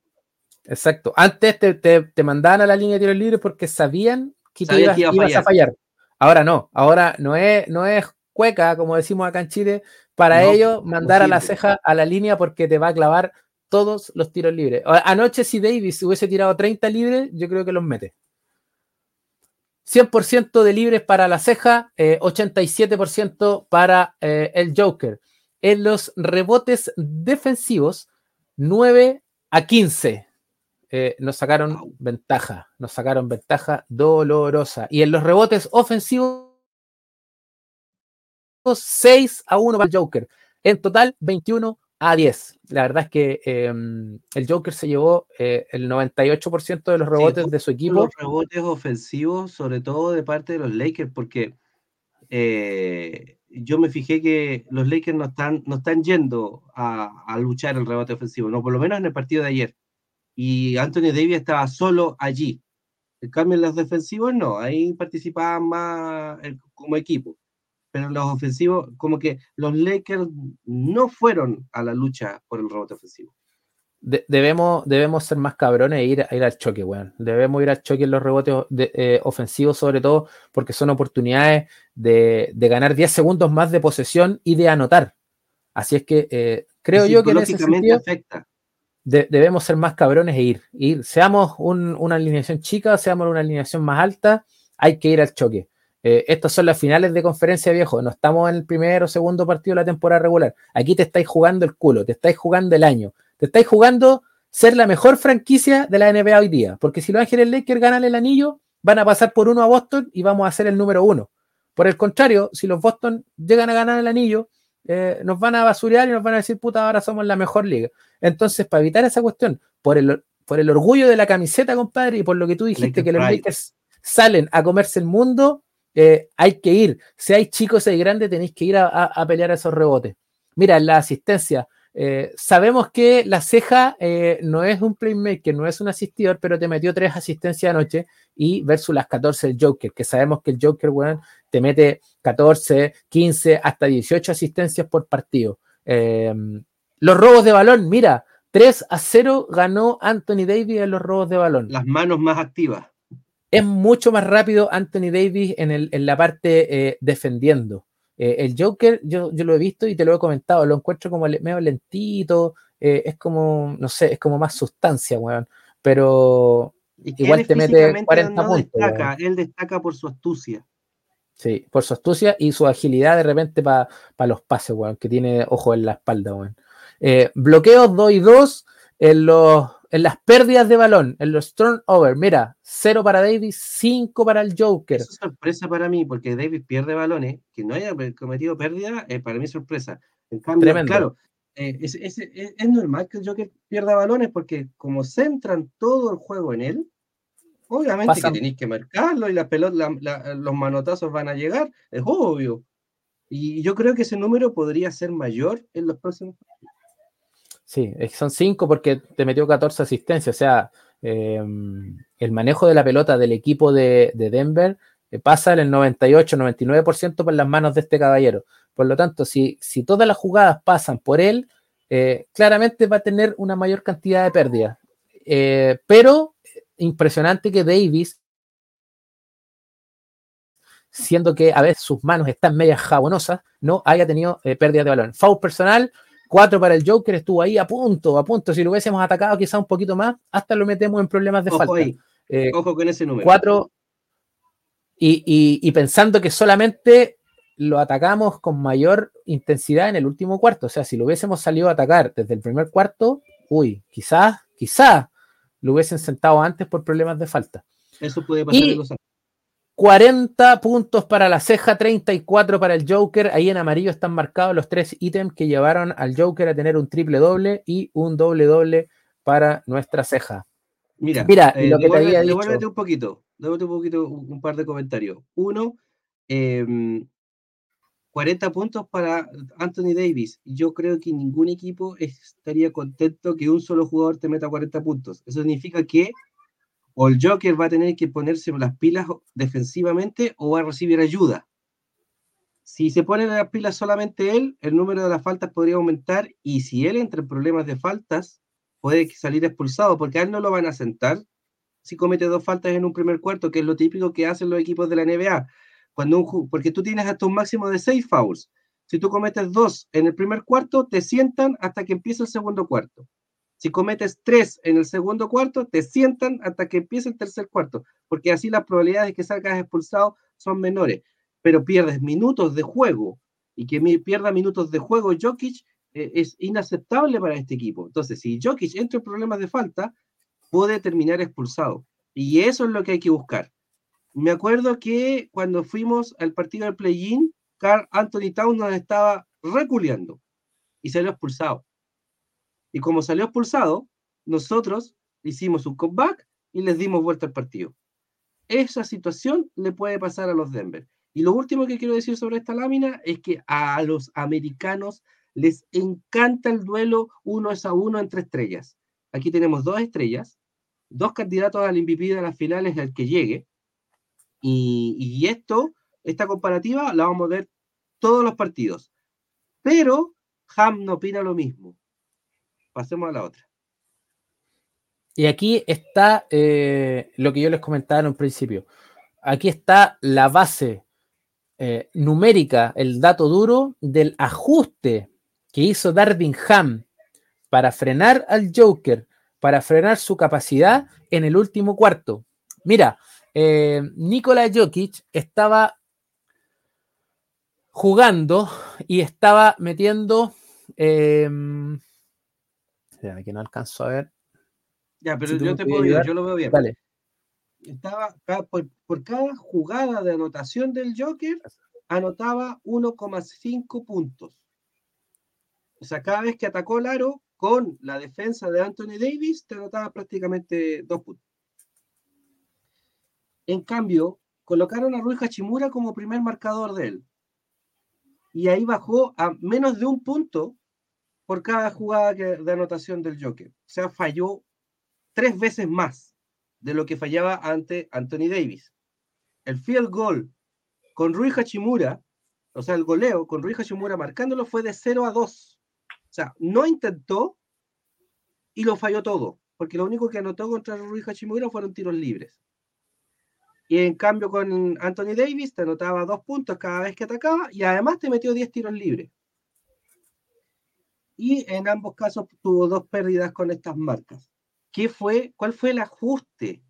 A: Exacto. Antes te, te, mandaban a la línea de tiros libres porque sabían que, te ibas, a, fallar. Ahora no. Ahora no es, no es cueca, como decimos acá en Chile, para ellos mandar a la ceja a la línea porque te va a clavar todos los tiros libres. Anoche si Davis hubiese tirado 30 libres, yo creo que los mete. 100% de libres para la ceja, 87% eh, para eh, el Joker. En los rebotes defensivos, 9 a 15. Eh, nos sacaron ventaja, nos sacaron ventaja dolorosa. Y en los rebotes ofensivos, 6 a 1 para el Joker. En total, 21 a 10. La verdad es que em, el Joker se llevó eh, el 98% de los rebotes de su equipo. Los
B: rebotes ofensivos, sobre todo de parte de los Lakers, porque eh, yo me fijé que los Lakers no están, no están yendo a, a, luchar el rebote ofensivo, no por lo menos en el partido de ayer. Y Anthony Davis estaba solo allí. En cambio, en los defensivos no, ahí participaban más como equipo pero los ofensivos, como que los Lakers no fueron a la lucha por el rebote ofensivo.
A: debemos, debemos ser más cabrones e ir, ir al choque, weón. Debemos ir al choque en los rebotes eh, ofensivos, sobre todo porque son oportunidades de, ganar 10 segundos más de posesión y de anotar. Así es que eh, creo yo que en ese debemos ser más cabrones e ir. ir. Seamos una alineación chica, seamos una alineación más alta, hay que ir al choque. Eh, estas son las finales de conferencia viejo, no estamos en el primer o segundo partido de la temporada regular. Aquí te estáis jugando el culo, te estáis jugando el año, te estáis jugando ser la mejor franquicia de la NBA hoy día. Porque si los Ángeles Lakers ganan el anillo, van a pasar por uno a Boston y vamos a ser el número uno. Por el contrario, si los Boston llegan a ganar el anillo, eh, nos van a basurear y nos van a decir, puta, ahora somos la mejor liga. Entonces, para evitar esa cuestión, por el, por el orgullo de la camiseta, compadre, y por lo que tú dijiste, que los Lakers salen a comerse el mundo, eh, hay que ir. Si hay chicos, y hay grandes, tenéis que ir a, pelear esos rebotes. Mira, la asistencia. Eh, sabemos que la ceja eh, no es un playmaker, no es un asistidor, pero te metió tres asistencias anoche y versus las 14 del Joker, que sabemos que el Joker, bueno, te mete 14, 15, hasta 18 asistencias por partido. los robos de balón, mira, 3 a 0 ganó Anthony Davis en los robos de balón.
B: Las manos más activas
A: es mucho más rápido Anthony Davis en, el, en la parte eh, defendiendo. Eh, el Joker, yo, yo, lo he visto y te lo he comentado, lo encuentro como medio lentito, eh, es como, no sé, es como más sustancia, weón. Pero igual te mete 40 puntos.
B: él destaca por su astucia.
A: Sí, por su astucia y su agilidad de repente para los pases, weón, que tiene ojo en la espalda, weón. bloqueos 2 y 2 en los en las pérdidas de balón, en los turnovers, mira, cero para Davis, cinco para el Joker.
B: Es sorpresa para mí, porque Davis pierde balones, que no haya cometido pérdida, es para mí sorpresa. En cambio, claro, eh, es, normal que el Joker pierda balones porque como centran todo el juego en él, obviamente que tenéis que marcarlo y la pelota, los manotazos van a llegar, es obvio. Y yo creo que ese número podría ser mayor en los próximos partidos.
A: Sí, son cinco porque te metió 14 asistencias. O sea, em, el manejo de la pelota del equipo de, Denver eh, pasa en el 98, 99% por las manos de este caballero. Por lo tanto, si, si todas las jugadas pasan por él, eh, claramente va a tener una mayor cantidad de pérdidas. Eh, pero impresionante que Davis, siendo que a veces sus manos están medias jabonosas, no haya tenido pérdidas de balón. Foul personal, Cuatro para el Joker, estuvo ahí a punto, a punto. Si lo hubiésemos atacado quizá un poquito más, hasta lo metemos en problemas de falta.
B: Eh, Ojo con ese número.
A: Cuatro. Y, pensando que solamente lo atacamos con mayor intensidad en el último cuarto. O sea, si lo hubiésemos salido a atacar desde el primer cuarto, uy, quizás, quizás lo hubiesen sentado antes por problemas de falta.
B: Eso puede pasar en los
A: 40 puntos para la ceja, 34 para el Joker. Ahí en amarillo están marcados los tres ítems que llevaron al Joker a tener un triple doble y un doble doble para nuestra ceja.
B: Mira, Mira lo que te había dicho. un poquito, un poquito, un par de comentarios. Uno, 40 em, puntos para Anthony Davis. Yo creo que ningún equipo estaría contento que un solo jugador te meta 40 puntos. Eso significa que o el Joker va a tener que ponerse las pilas defensivamente o va a recibir ayuda. Si se pone las pilas solamente él, el número de las faltas podría aumentar y si él entra en problemas de faltas, puede salir expulsado porque a él no lo van a sentar si comete dos faltas en un primer cuarto, que es lo típico que hacen los equipos de la NBA. Cuando un, porque tú tienes hasta un máximo de seis fouls. Si tú cometes dos en el primer cuarto, te sientan hasta que empiece el segundo cuarto. Si cometes tres en el segundo cuarto, te sientan hasta que empiece el tercer cuarto, porque así las probabilidades de que salgas expulsado son menores. Pero pierdes minutos de juego y que pierda minutos de juego Jokic eh, es inaceptable para este equipo. Entonces, si Jokic entra en problemas de falta, puede terminar expulsado. Y eso es lo que hay que buscar. Me acuerdo que cuando fuimos al partido del play-in, Carl Anthony Towns nos estaba reculeando y salió expulsado. Y como salió expulsado, nosotros hicimos un comeback y les dimos vuelta al partido. Esa situación le puede pasar a los Denver. Y lo último que quiero decir sobre esta lámina es que a los americanos les encanta el duelo uno es a uno entre estrellas. Aquí tenemos dos estrellas, dos candidatos al MVP de las finales al que llegue. Y, esto, esta comparativa, la vamos a ver todos los partidos. Pero Ham no opina lo mismo. Pasemos a la otra.
A: Y aquí está eh, lo que yo les comentaba en un principio. Aquí está la base eh, numérica, el dato duro del ajuste que hizo Darvin Ham para frenar al Joker, para frenar su capacidad en el último cuarto. Mira, eh, Nikola Jokic estaba jugando y estaba metiendo. Eh, que no alcanzo a ver.
B: Ya, pero yo te puedo ayudar, yo lo veo bien. Dale. Estaba por, por, cada jugada de anotación del Joker, anotaba 1,5 puntos. O sea, cada vez que atacó el aro con la defensa de Anthony Davis, te anotaba prácticamente dos puntos. En cambio, colocaron a Rui Hachimura como primer marcador de él. Y ahí bajó a menos de un punto por cada jugada de anotación del Joker. O sea, falló tres veces más de lo que fallaba ante Anthony Davis. El field goal con Rui Hachimura, o sea, el goleo con Rui Hachimura marcándolo fue de 0 a 2. O sea, no intentó y lo falló todo, porque lo único que anotó contra Rui Hachimura fueron tiros libres. Y en cambio con Anthony Davis te anotaba dos puntos cada vez que atacaba y además te metió 10 tiros libres. Y en ambos casos tuvo dos pérdidas con estas marcas. ¿Qué fue, ¿Cuál fue el ajuste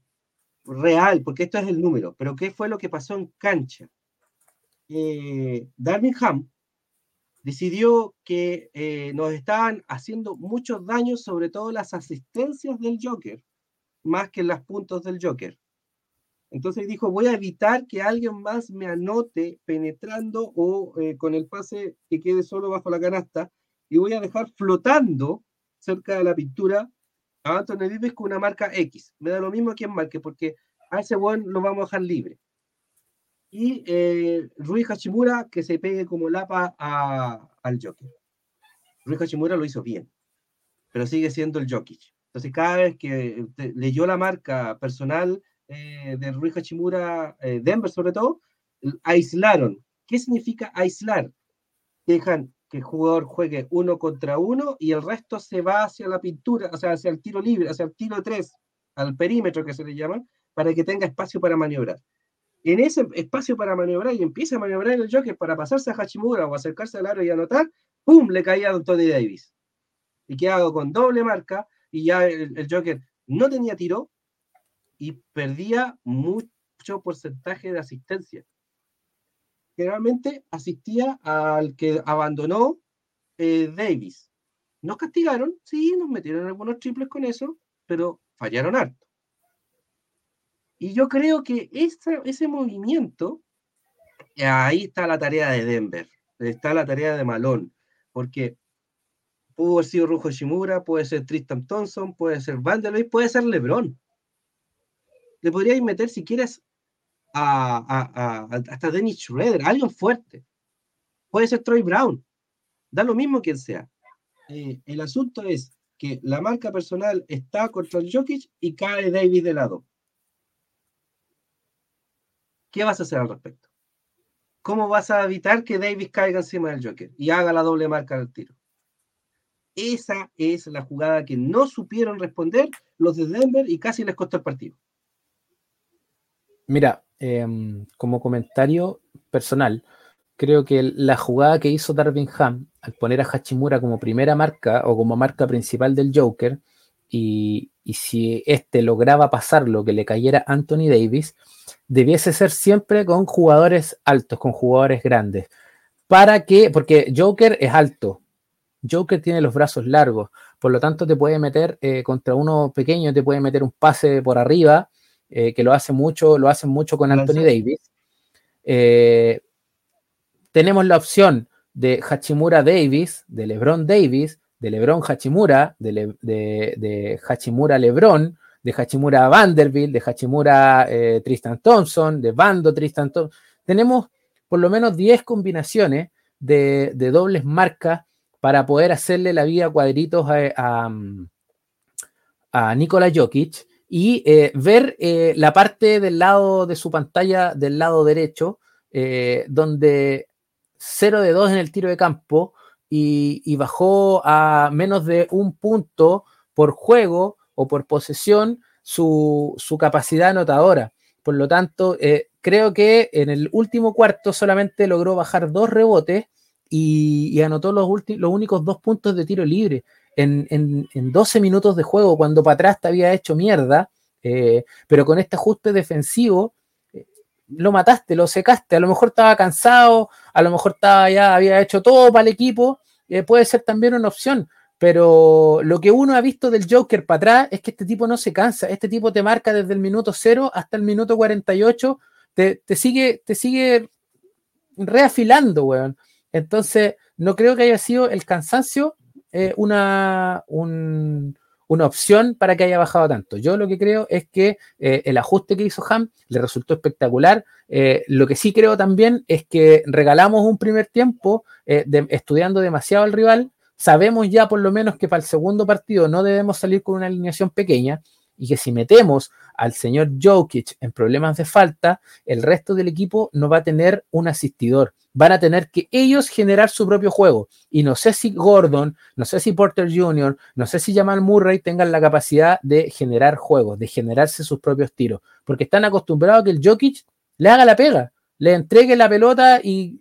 B: real? Porque esto es el número, pero ¿qué fue lo que pasó en cancha? Eh, Darwin Ham decidió que eh, nos estaban haciendo muchos daños, sobre todo las asistencias del Joker, más que los puntos del Joker. Entonces dijo, voy a evitar que alguien más me anote penetrando o eh, con el pase que quede solo bajo la canasta y voy a dejar flotando cerca de la pintura a Anthony Davis con una marca X. Me da lo mismo quién marque porque a ese buen lo vamos a dejar libre y eh, Rui Hachimura que se pegue como lapa al Joker. Rui Hachimura lo hizo bien, pero sigue siendo el Jokic. Entonces, cada vez que leyó la marca personal eh, de Rui Hachimura, eh, Denver sobre todo, aislaron. ¿Qué significa aislar? Dejan que el jugador juegue uno contra uno y el resto se va hacia la pintura, o sea, hacia el tiro libre, hacia el tiro tres, al perímetro que se le llama, para que tenga espacio para maniobrar en ese espacio para maniobrar y empieza a maniobrar el Joker para pasarse a Hachimura o acercarse al aro y anotar, ¡pum! le caía a Tony Davis. ¿Y hago? Con doble marca y ya el, Joker no tenía tiro y perdía mucho porcentaje de asistencia. Generalmente asistía al que abandonó eh, Davis. Nos castigaron, sí, nos metieron algunos triples con eso, pero fallaron harto. Y yo creo que ese movimiento, ahí está la tarea de Denver, está la tarea de Malone, porque pudo haber sido Rujo Shimura, puede ser Tristan Thompson, puede ser Vanderbilt, puede ser LeBron. Le podríais meter, si quieres, hasta Dennis Schroeder, alguien fuerte. Puede ser Troy Brown. Da lo mismo quien sea. Eh, el asunto es que la marca personal está contra el Jokic y cae Davis de lado. ¿qué vas a hacer al respecto? ¿Cómo vas a evitar que Davis caiga encima del Joker y haga la doble marca del tiro? Esa es la jugada que no supieron responder los de Denver y casi les costó el partido.
A: Mira, em, como comentario personal, creo que la jugada que hizo Darvin Ham al poner a Hachimura como primera marca o como marca principal del Joker, y, si este lograba pasar lo que le cayera Anthony Davis, debiese ser siempre con jugadores altos, con jugadores grandes. ¿Para que, Porque Joker es alto, Joker tiene los brazos largos, por lo tanto te puede meter eh, contra uno pequeño, te puede meter un pase por arriba, eh, que lo hace mucho, lo hacen mucho con Anthony Davis. Eh, tenemos la opción de Hachimura Davis, de LeBron Davis, de LeBron Hachimura, de, de, Hachimura LeBron, de Hachimura Vanderbilt, de Hachimura Tristan Thompson, de Bando Tristan Thompson. Tenemos por lo menos 10 combinaciones de, de dobles marcas para poder hacerle la vida cuadritos a, a, Nikola Jokic y eh, ver eh, la parte del lado de su pantalla, del lado derecho, eh, donde 0 de 2 en el tiro de campo y, bajó a menos de un punto por juego o por posesión su, capacidad anotadora. Por lo tanto, creo que en el último cuarto solamente logró bajar dos rebotes y, anotó los, los únicos dos puntos de tiro libre en, en, 12 minutos de juego, cuando para atrás te había hecho mierda, eh, pero con este ajuste defensivo eh, lo mataste, lo secaste, a lo mejor estaba cansado, a lo mejor estaba ya, había hecho todo para el equipo, eh, puede ser también una opción, pero lo que uno ha visto del Joker para atrás es que este tipo no se cansa, este tipo te marca desde el minuto 0 hasta el minuto 48, te, te sigue, te sigue reafilando, weón. Entonces, no creo que haya sido el cansancio eh, una, una opción para que haya bajado tanto. Yo lo que creo es que eh, el ajuste que hizo Ham le resultó espectacular. Eh, lo que sí creo también es que regalamos un primer tiempo estudiando demasiado al rival. Sabemos ya por lo menos que para el segundo partido no debemos salir con una alineación pequeña y que si metemos al señor Jokic en problemas de falta, el resto del equipo no va a tener un asistidor. Van a tener que ellos generar su propio juego. Y no sé si Gordon, no sé si Porter Jr., no sé si Jamal Murray tengan la capacidad de generar juegos, de generarse sus propios tiros, porque están acostumbrados a que el Jokic le haga la pega, le entregue la pelota y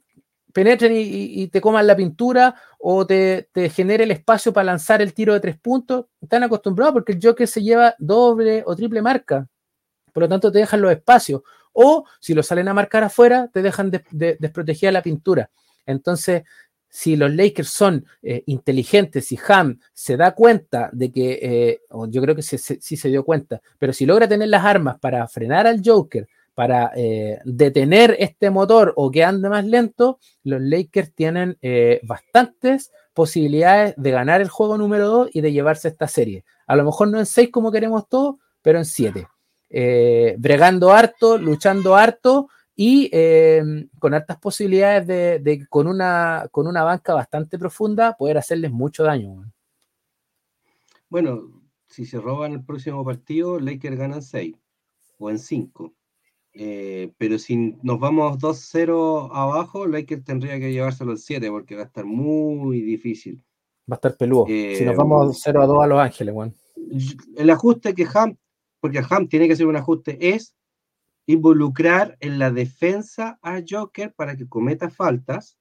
A: penetren y, te coman la pintura o te, genere el espacio para lanzar el tiro de tres puntos, están acostumbrados porque el Joker se lleva doble o triple marca. Por lo tanto, te dejan los espacios. O si lo salen a marcar afuera, te dejan desprotegida la pintura. Entonces, si los Lakers son eh, inteligentes, y Ham se da cuenta de que, eh, yo creo que sí se dio cuenta, pero si logra tener las armas para frenar al Joker, para eh, detener este motor o que ande más lento, los Lakers tienen eh, bastantes posibilidades de ganar el juego número 2 y de llevarse esta serie. A lo mejor no en 6 como queremos todos, pero en 7. Eh, bregando harto, luchando harto y con hartas posibilidades de, con, una, con una banca bastante profunda poder hacerles mucho daño.
B: Bueno, si se roban el próximo partido, Lakers ganan 6 o en 5 eh, pero si nos vamos 2-0 abajo, Lakers tendría que llevárselo al 7 porque va a estar muy difícil.
A: Va a estar peludo. si nos vamos 0 2 a Los Ángeles, bueno.
B: El ajuste que Ham, porque Ham tiene que hacer un ajuste, es involucrar en la defensa a Joker para que cometa faltas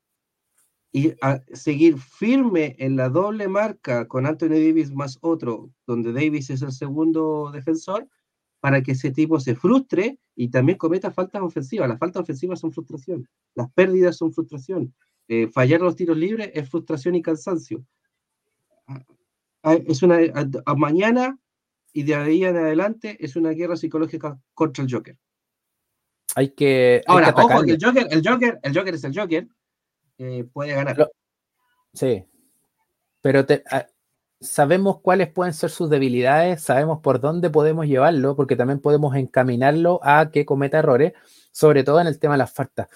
B: y seguir firme en la doble marca con Anthony Davis más otro, donde Davis es el segundo defensor, para que ese tipo se frustre y también cometa faltas ofensivas. Las faltas ofensivas son frustración, las pérdidas son frustración, eh, fallar los tiros libres es frustración y cansancio. Ah, ah, es una, a, mañana y de ahí en adelante es una guerra psicológica contra el Joker.
A: Hay que.
B: Ahora, ojo, el Joker, el Joker, el Joker es el Joker, eh, puede ganar.
A: sí. Pero te, sabemos cuáles pueden ser sus debilidades, sabemos por dónde podemos llevarlo, porque también podemos encaminarlo a que cometa errores, sobre todo en el tema de las faltas.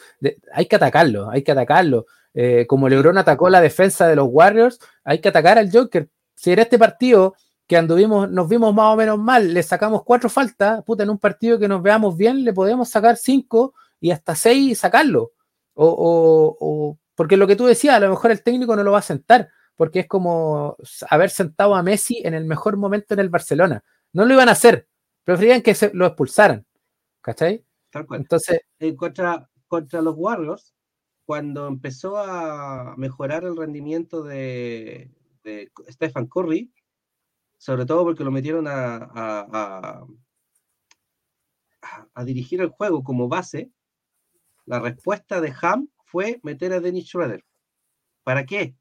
A: hay que atacarlo, hay que atacarlo. Eh, como LeBron atacó la defensa de los Warriors, hay que atacar al Joker. Si en este partido que anduvimos, nos vimos más o menos mal, le sacamos cuatro faltas, puta, en un partido que nos veamos bien, le podemos sacar cinco y hasta seis y sacarlo. O, o, o porque lo que tú decías, a lo mejor el técnico no lo va a sentar porque es como haber sentado a Messi en el mejor momento en el Barcelona. No lo iban a hacer, preferían que se lo expulsaran. ¿Cachai?
B: Entonces. En contra, contra los Warriors, cuando empezó a mejorar el rendimiento de, Stephen Curry, sobre todo porque lo metieron a, a, dirigir el juego como base, la respuesta de Ham fue meter a Dennis Schroeder. ¿Para qué?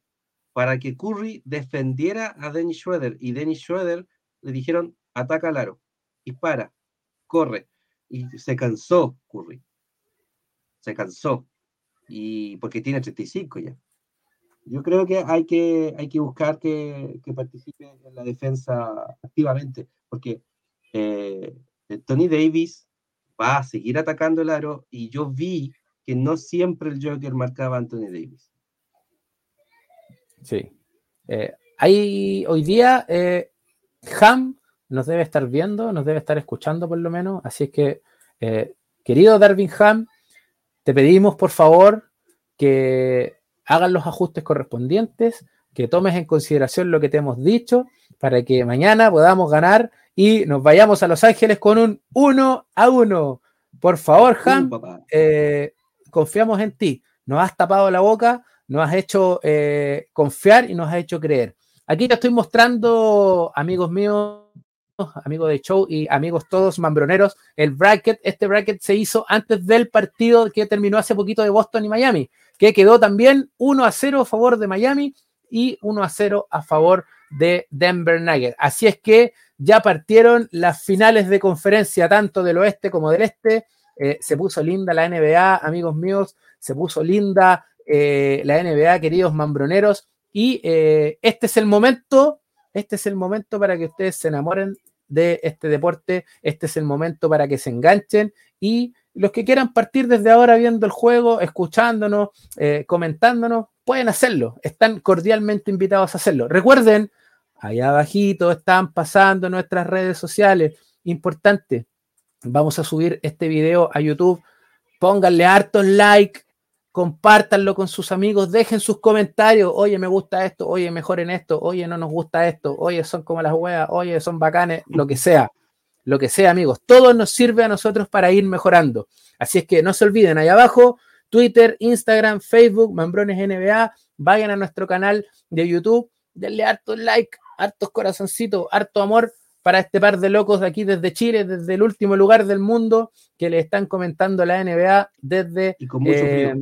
B: Para que Curry defendiera a Dennis Schroeder y Dennis Schroeder le dijeron ataca al aro, dispara, corre. Y se cansó Curry. Se cansó. Y porque tiene 35 ya. Yo creo que hay que, hay que buscar que, participe en la defensa activamente, porque eh, Tony Davis va a seguir atacando el aro y yo vi que no siempre el Joker marcaba a Anthony Davis.
A: Sí. Eh, hay hoy día eh, Ham nos debe estar viendo, nos debe estar escuchando por lo menos. Así es que, eh, querido Darwin Ham, te pedimos por favor que hagan los ajustes correspondientes, que tomes en consideración lo que te hemos dicho para que mañana podamos ganar y nos vayamos a Los Ángeles con un 1 a 1. Por favor, Ham, eh, confiamos en ti. Nos has tapado la boca, nos has hecho eh, confiar y nos has hecho creer. Aquí te estoy mostrando, amigos míos, amigos de show y amigos todos mambroneros, el bracket. Este bracket se hizo antes del partido que terminó hace poquito de Boston y Miami, que quedó también 1 a 0 a favor de Miami y 1 a 0 a favor de Denver Nuggets. Así es que ya partieron las finales de conferencia, tanto del oeste como del este. Eh, se puso linda la NBA, amigos míos, se puso linda eh, la NBA, queridos mambroneros. Y eh, este es el momento, este es el momento para que ustedes se enamoren de este deporte, este es el momento para que se enganchen y los que quieran partir desde ahora viendo el juego, escuchándonos, comentándonos, pueden hacerlo. Están cordialmente invitados a hacerlo. Recuerden, allá abajito están pasando nuestras redes sociales. Importante, vamos a subir este video a YouTube. Pónganle hartos like, compártanlo con sus amigos, dejen sus comentarios. Oye, me gusta esto, oye, mejor en esto, oye, no nos gusta esto, oye, son como las huevas, oye, son bacanes, lo que sea. Lo que sea, amigos. Todo nos sirve a nosotros para ir mejorando. Así es que no se olviden, ahí abajo, Twitter, Instagram, Facebook, Membrones NBA, vayan a nuestro canal de YouTube, denle hartos like, hartos corazoncitos, harto amor para este par de locos de aquí desde Chile, desde el último lugar del mundo, que le están comentando la NBA desde...
B: Eh,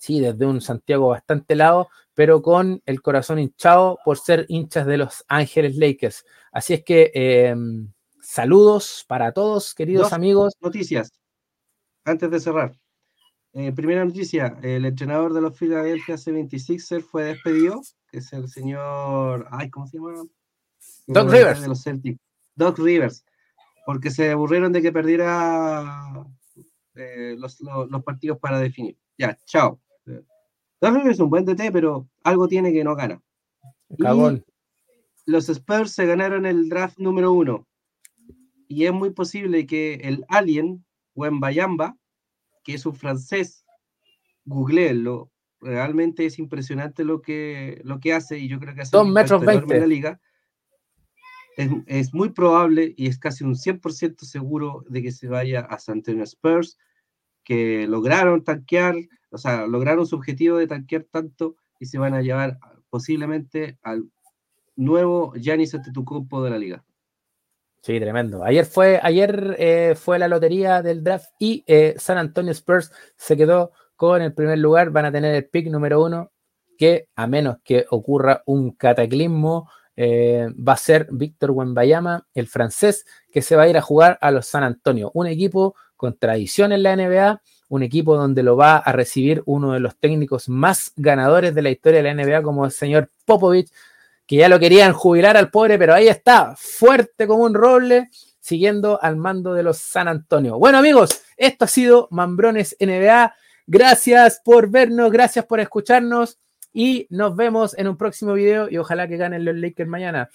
A: sí, desde un Santiago bastante helado, pero con el corazón hinchado por ser hinchas de los Ángeles Lakers. Así es que eh, saludos para todos, queridos amigos.
B: Noticias, antes de cerrar. Eh, primera noticia, el entrenador de los Philadelphia 76ers fue despedido, que es el señor, ay, ¿cómo se llama?
A: Doc Rivers.
B: Doc Rivers, porque se aburrieron de que perdiera eh, los, partidos para definir. Ya, chao. Rivers es un buen DT, pero algo tiene que no gana. los Spurs se ganaron el draft número uno. Y es muy posible que el Alien, Bayamba, que es un francés, googleenlo, realmente es impresionante lo que, lo que hace y yo creo que hace
A: un metros en
B: la liga. Es, muy probable y es casi un 100% seguro de que se vaya a San Antonio Spurs, que lograron tanquear, o sea, lograron su objetivo de tanquear tanto y se van a llevar posiblemente al nuevo Giannis Antetokounmpo de la liga.
A: Sí, tremendo. Ayer fue, ayer eh, fue la lotería del draft y eh, San Antonio Spurs se quedó con el primer lugar. Van a tener el pick número uno, que a menos que ocurra un cataclismo eh, va a ser Víctor Wembayama, el francés, que se va a ir a jugar a los San Antonio, un equipo con tradición en la NBA, un equipo donde lo va a recibir uno de los técnicos más ganadores de la historia de la NBA, como el señor Popovich, que ya lo querían jubilar al pobre, pero ahí está, fuerte como un roble, siguiendo al mando de los San Antonio. Bueno, amigos, esto ha sido Mambrones NBA. Gracias por vernos, gracias por escucharnos. Y nos vemos en un próximo video y ojalá que ganen los Lakers mañana.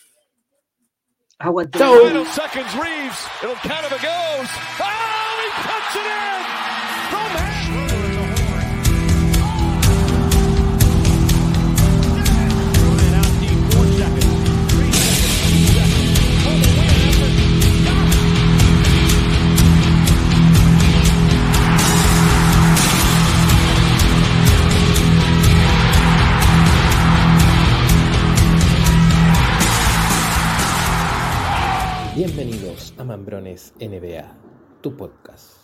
B: Bienvenidos
A: a Mambrones NBA, tu podcast.